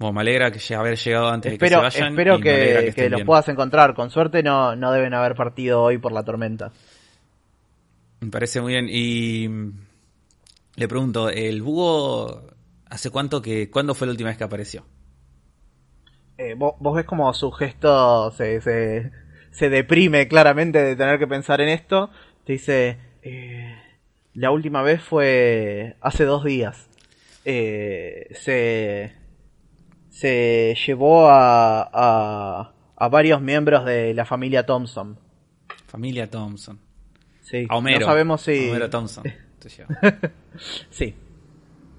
Bueno, me alegra que haber llegado antes Espero, de que se vayan. espero que, los puedas encontrar. Con suerte no, no deben haber partido hoy por la tormenta. Me parece muy bien. Y le pregunto, ¿el búho hace cuánto que... ¿Cuándo fue la última vez que apareció? Eh, vos, vos ves como su gesto se, se, se deprime claramente de tener que pensar en esto. Te dice, eh, la última vez fue hace dos días. Eh, se, se llevó a, a, a varios miembros de la familia Thompson. Familia Thompson. Sí, A Homero. no sabemos si... Homero Thompson. [laughs] Sí,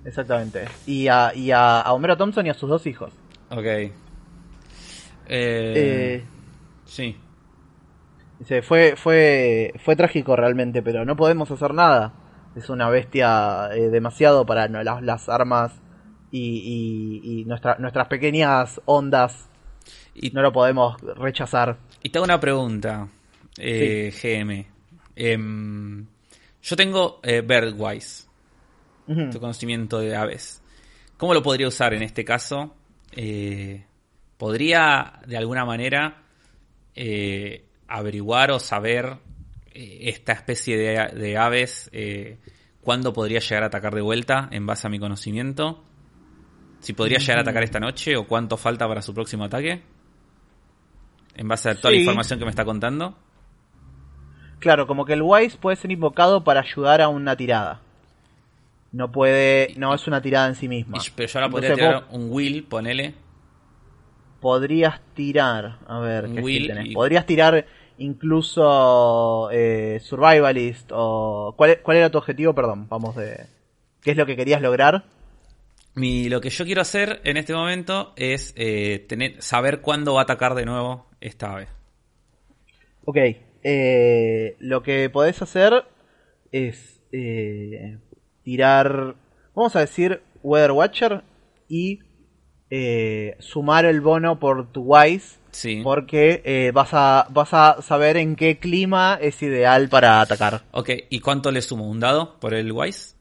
exactamente. Y, a, y a, a Homero Thompson y a sus dos hijos. ok. Eh, Eh, sí. Dice, fue, fue, fue trágico realmente, pero no podemos hacer nada. Es una bestia eh, demasiado para no- las, las armas y, y, y nuestra- nuestras pequeñas ondas. Y, No lo podemos rechazar. y te hago una pregunta, eh, GM. Em, yo tengo eh, Birdwise, tu conocimiento de aves. ¿Cómo lo podría usar en este caso? Eh, ¿Podría de alguna manera eh, averiguar o saber eh, esta especie de, de aves eh, cuándo podría llegar a atacar de vuelta en base a mi conocimiento? Si podría llegar a atacar esta noche o cuánto falta para su próximo ataque? En base a toda la información que me está contando. Claro, como que el Wise puede ser invocado para ayudar a una tirada. No puede, no es una tirada en sí misma. Pero yo ahora podría Entonces tirar vos- un will, ponele. podrías tirar, a ver, ¿qué will tenés? Podrías tirar incluso eh, Survivalist o... ¿cuál, ¿Cuál era tu objetivo? Perdón, vamos de... ¿Qué es lo que querías lograr? Mi, lo que yo quiero hacer en este momento es eh, tener, saber cuándo va a atacar de nuevo esta ave. Ok, eh, lo que podés hacer es tirar, vamos a decir, Weather Watcher y sumar el bono por tu Wise Sí. porque eh, vas, a, vas a saber en qué clima es ideal para atacar. Ok, ¿y cuánto le sumo? ¿Un dado por el Wise?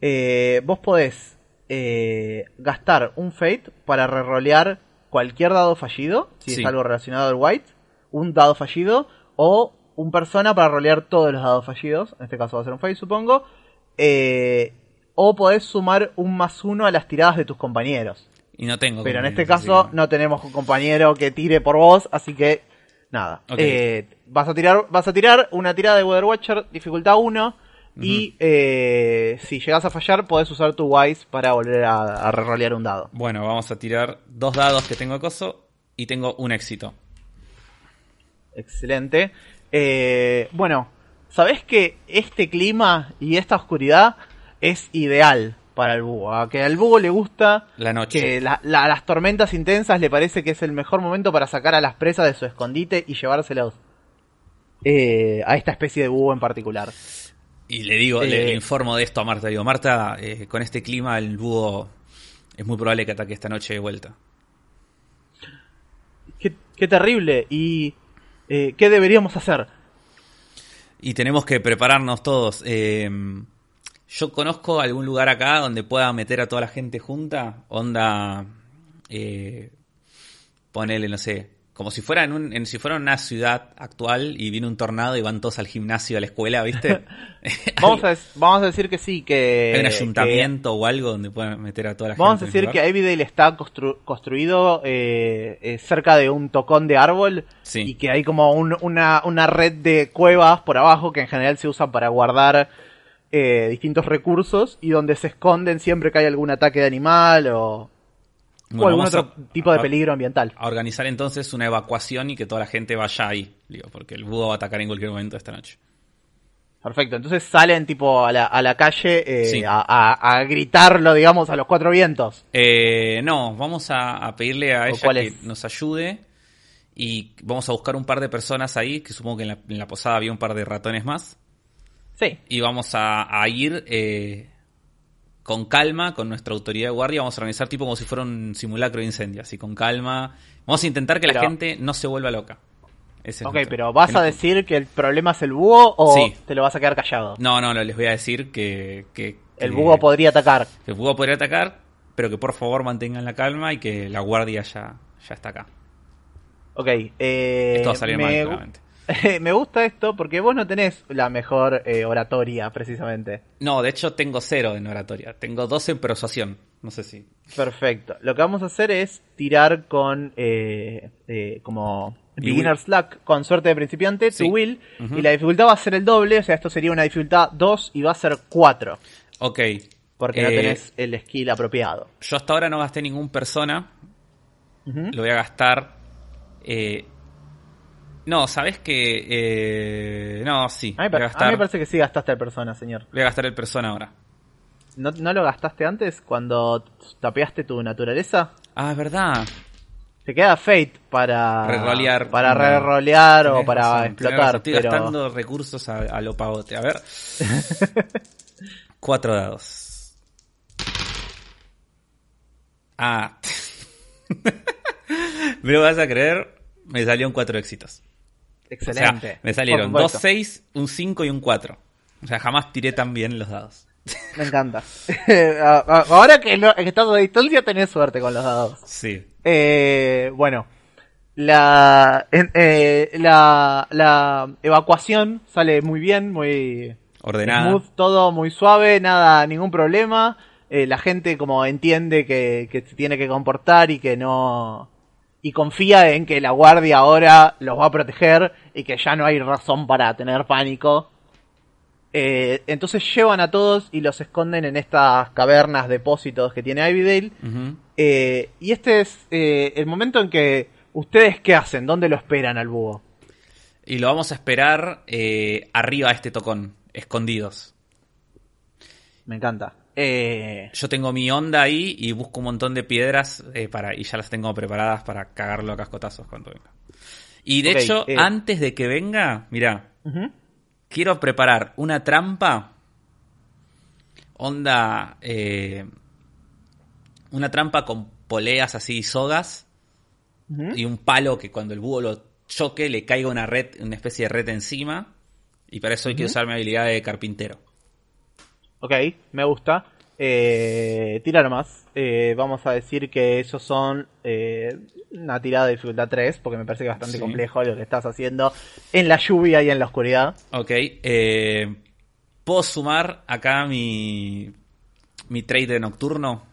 Eh, vos podés eh, gastar un Fate para rerolear cualquier dado fallido, si Sí. es algo relacionado al White, un dado fallido, o un persona para rolear todos los dados fallidos, en este caso va a ser un Fate supongo, eh, o podés sumar un más uno a las tiradas de tus compañeros. Y no tengo. Pero en este caso que- no tenemos un compañero que tire por vos, así que nada. Eh, vas a tirar, vas a tirar una tirada de Weather Watcher, dificultad 1, y eh, si llegas a fallar, podés usar tu Wise para volver a, a rerolear un dado. Bueno, vamos a tirar dos dados que tengo acoso y tengo un éxito. Excelente. Eh, bueno, ¿sabés que este clima y esta oscuridad es ideal para el búho? A que al búho le gusta La noche. que la- la- las tormentas intensas le parece que es el mejor momento para sacar a las presas de su escondite y llevárselos eh, a esta especie de búho en particular. Y le digo, le, Eh, le informo de esto a Marta. Digo, Marta, eh, con este clima el búho es muy probable que ataque esta noche de vuelta. Qué, qué terrible. ¿Y eh, qué deberíamos hacer? Y tenemos que prepararnos todos. Eh, yo conozco algún lugar acá donde pueda meter a toda la gente junta. Onda, eh, ponele, no sé, como si fuera en, un, en si fuera una ciudad actual y viene un tornado y van todos al gimnasio, a la escuela, ¿viste? [laughs] Vamos a, des- vamos a decir que sí, que... Hay un que- ayuntamiento o algo donde puedan meter a toda la Vamos a gente. decir que. Evidale está constru- construido eh, eh, cerca de un tocón de árbol Sí. y que hay como un- una, una red de cuevas por abajo que en general se usan para guardar eh, distintos recursos y donde se esconden siempre que hay algún ataque de animal o, Bueno, o algún a- otro tipo de peligro ambiental. a organizar entonces una evacuación y que toda la gente vaya ahí, digo, porque el búho va a atacar en cualquier momento esta noche. Perfecto, entonces salen tipo a la, a la calle eh, Sí. a, a- a gritarlo, digamos, a los cuatro vientos. Eh, no, vamos a, pedirle a ¿O ella que es? nos ayude y vamos a buscar un par de personas ahí, que supongo que en la, en la posada había un par de ratones más, Sí, y vamos a, a ir eh, con calma, con nuestra autoridad de guardia, vamos a organizar tipo como si fuera un simulacro de incendio, así con calma. Vamos a intentar que la gente no se vuelva loca. Ese es ok, nuestro- pero ¿vas a decir que el problema es el búho o Sí. te lo vas a quedar callado? No, no, no, les voy a decir que... que- El búho podría atacar. que el búho podría atacar, pero que por favor mantengan la calma y que la guardia ya, ya está acá. Ok, eh, Esto va a salir me, mal, claramente. [laughs] me gusta esto porque vos no tenés la mejor eh, oratoria, precisamente. No, de hecho tengo cero en oratoria. Tengo dos en persuasión. No sé si. Perfecto. Lo que vamos a hacer es tirar con eh, eh, como beginner's luck, con suerte de principiante, Sí. tu will, y la dificultad va a ser el doble, o sea, esto sería una dificultad 2 y va a ser 4, Ok. porque no Eh, tenés el skill apropiado. Yo hasta ahora no gasté ningún persona. Lo voy a gastar. eh, No, ¿sabes que eh, No, sí. A mí, Voy a, pa- a gastar, mí me parece que sí gastaste el persona, señor. voy a gastar el persona ahora. ¿No, no lo gastaste antes cuando tapeaste tu naturaleza? Ah, es verdad. Te queda Fate para Rerolear. para rerolear o para razón, explotar. Estoy pero gastando recursos a, a lo pavote. A ver. [laughs] Cuatro dados. Ah. [laughs] Me lo vas a creer. Me salieron cuatro éxitos. O excelente. sea, me salieron dos supuesto. 6, un 5 y un 4. O sea, jamás tiré tan bien los dados. Me encanta. [laughs] Ahora que, no- que estás a distancia tenés suerte con los dados. Sí. Eh, bueno, la, eh, la, la evacuación sale muy bien, muy Ordenada. smooth, todo muy suave, nada, ningún problema. Eh, la gente como entiende que, que se tiene que comportar y que no... Y confía en que la guardia ahora los va a proteger y que ya no hay razón para tener pánico. Eh, entonces llevan a todos y los esconden en estas cavernas, depósitos que tiene Ivydale. Eh, y este es eh, el momento en que ustedes qué hacen, dónde lo esperan al búho. Y lo vamos a esperar arriba de este tocón, escondidos. Me encanta. Eh, Yo tengo mi onda ahí y busco un montón de piedras eh, para y ya las tengo preparadas para cagarlo a cascotazos cuando venga. Y de hecho, eh. antes de que venga, mira, ujú. quiero preparar una trampa. Onda. una trampa con poleas así y sogas. Y un palo que cuando el búho lo choque le caiga una red, una especie de red encima. Y para eso hay que usar mi habilidad de carpintero. Ok, me gusta. Eh, tira nomás. Eh, vamos a decir que esos son eh, una tirada de dificultad 3, porque me parece que es bastante Sí. complejo lo que estás haciendo en la lluvia y en la oscuridad. Ok. eh, ¿Puedo sumar acá mi. mi trade de nocturno?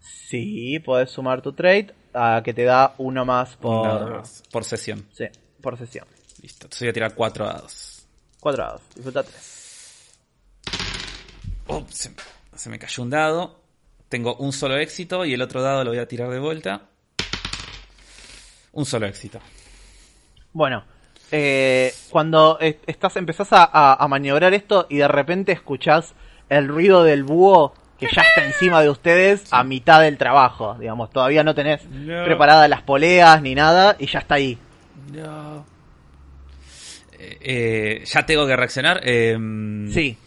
Sí, podés sumar tu trade a que te da uno más por, más, por sesión. Sí, por sesión. Listo. Entonces voy a tirar cuatro dados. Cuadrados, dificultad 3. Oh, se, se me cayó un dado. Tengo un solo éxito y el otro dado lo voy a tirar de vuelta. Un solo éxito. Bueno, eh, cuando estás empezás a, a- a maniobrar esto y de repente escuchás el ruido del búho que ya está encima de ustedes a mitad del trabajo, digamos, todavía no tenés No. preparadas las poleas ni nada y ya está ahí. No. Eh, eh, ya tengo que reaccionar. Sí,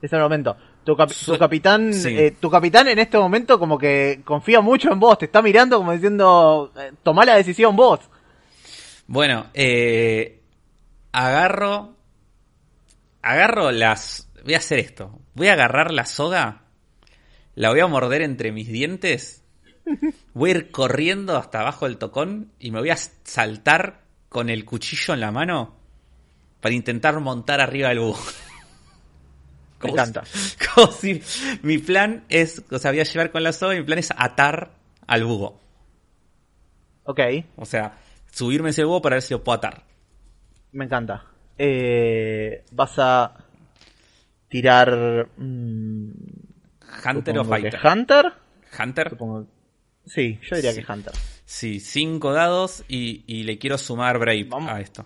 es el momento. Tu, cap- Su- tu capitán, sí. eh, tu capitán en este momento como que confía mucho en vos, te está mirando como diciendo, eh, tomá la decisión vos. Bueno, eh, agarro. Agarro las. Voy a hacer esto. Voy a agarrar la soga. La voy a morder entre mis dientes. Voy a ir corriendo hasta abajo del tocón y me voy a saltar con el cuchillo en la mano para intentar montar arriba del búho. Me encanta. si- [laughs] Como si mi plan es, o sea, voy a llevar con la soga y mi plan es atar al búho. Ok, O sea, subirme ese búho para ver si lo puedo atar. me encanta. Eh, vas a tirar... mm, Hunter o Fighter. Hunter. Hunter. Supongo. Sí, yo diría Sí. que Hunter. Sí, cinco dados y, y le quiero sumar Brave Vamos. a esto.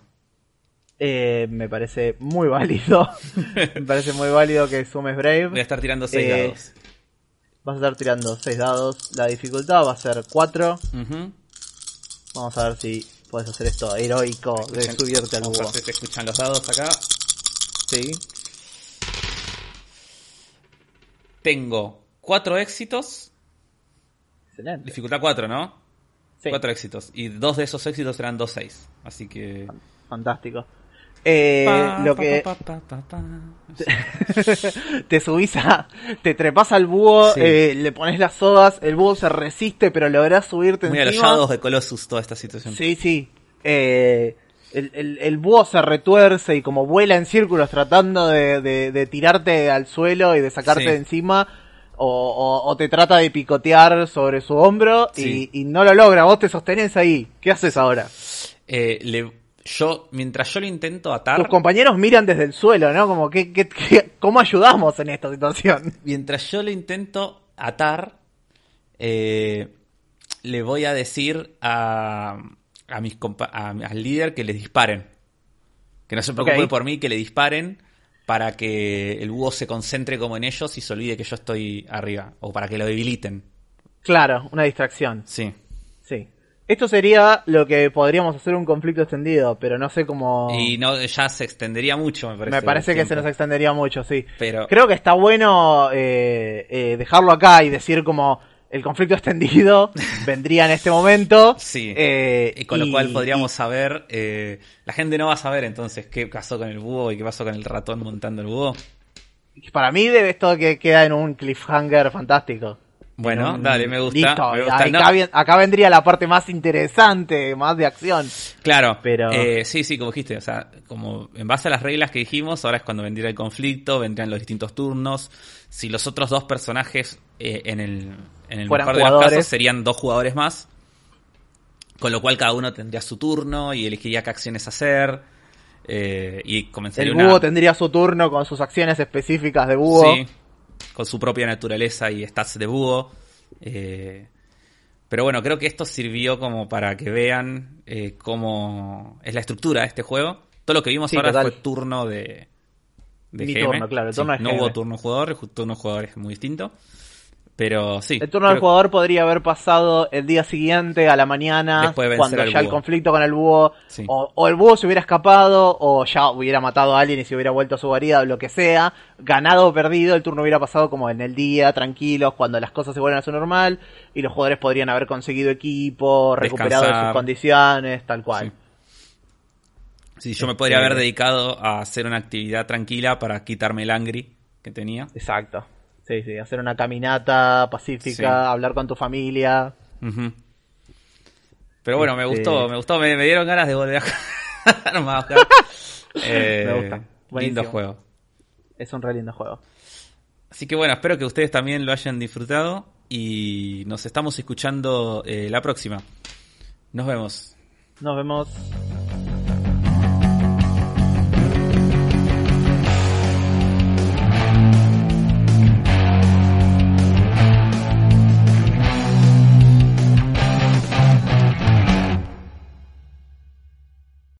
Eh, me parece muy válido. [laughs] me parece muy válido que sumes Brave. Voy a estar tirando seis Eh, dados. Vas a estar tirando 6 dados. La dificultad va a ser 4. Ujú. Vamos a ver si puedes hacer esto heroico de subirte al si se escuchan los dados acá. Sí. Tengo cuatro éxitos. Excelente. Dificultad 4, ¿no? Sí, Cuatro éxitos. Y dos de esos éxitos serán dos seis. Así que. fantástico. Eh, Pa, lo pa, que pa, pa, pa, pa. [laughs] te subís a. Te trepas al búho, Sí. eh, le pones las sogas, el búho se resiste, pero lográs subirte Muy encima. Shadows de Colossus toda esta situación. Sí, sí. Eh, el, el- el búho se retuerce y como vuela en círculos tratando de, de- de tirarte al suelo y de sacarte Sí. de encima. O, o- o te trata de picotear sobre su hombro Sí. y, y no lo logra. Vos te sostenés ahí. ¿Qué haces ahora? Eh, le- yo, mientras yo lo intento atar. Tus compañeros miran desde el suelo, ¿no? Como, ¿qué, qué, qué- cómo ayudamos en esta situación? [laughs] Mientras yo lo intento atar, eh, le voy a decir a, a mis compa- a- al líder que les disparen. Que no se preocupe Ok. por mí, que le disparen para que el búho se concentre como en ellos y se olvide que yo estoy arriba. O para que lo debiliten. Claro, una distracción. Sí. Sí. Esto sería lo que podríamos hacer un conflicto extendido, pero no sé cómo... Y no, ya se extendería mucho, me parece. Me parece que se nos extendería mucho, sí. Pero Creo que está bueno eh, eh, dejarlo acá y decir como el conflicto [laughs] extendido vendría en este momento. Sí. eh, Y con lo y- cual podríamos saber, eh, la gente no va a saber entonces qué pasó con el búho y qué pasó con el ratón montando el búho. para mí debe esto que queda en un cliffhanger fantástico. Bueno, un- dale, me gusta. Listo, me gusta. acá, No, vi- acá vendría la parte más interesante, más de acción. claro, pero- eh, sí, sí, como dijiste, o sea, como en base a las reglas que dijimos, ahora es cuando vendría el conflicto, vendrían los distintos turnos. Si los otros dos personajes eh, en el, en el mejor de los casos serían dos jugadores más, con lo cual cada uno tendría su turno y elegiría qué acciones hacer. eh, y comenzaría El una... búho tendría su turno con sus acciones específicas de búho. Sí, con su propia naturaleza y stats de búho. Eh, pero bueno, creo que esto sirvió como para que vean eh, cómo es la estructura de este juego. Todo lo que vimos Sí, ahora total. fue turno de, de Mi GM. turno, claro, el Sí, turno de no GM. hubo turno jugador, turno jugador es muy distinto. Pero sí. El turno del jugador podría haber pasado el día siguiente a la mañana, cuando ya el conflicto con el búho, Sí. o, o el búho se hubiera escapado, o ya hubiera matado a alguien y se hubiera vuelto a su guarida, o lo que sea, ganado o perdido, el turno hubiera pasado como en el día, tranquilos, cuando las cosas se vuelven a su normal, y los jugadores podrían haber conseguido equipo, recuperado sus condiciones, tal cual. Sí, yo me podría Este- haber dedicado a hacer una actividad tranquila para quitarme el angry que tenía. Exacto. Sí, sí, hacer una caminata pacífica, Sí. hablar con tu familia. Pero bueno, me Este- gustó, me gustó, me, me dieron ganas de volver a jugar [laughs] más. [laughs] Eh, Me gusta. Lindo Buenísimo. juego. Es un re lindo juego. Así que bueno, espero que ustedes también lo hayan disfrutado y nos estamos escuchando eh, la próxima. Nos vemos. Nos vemos.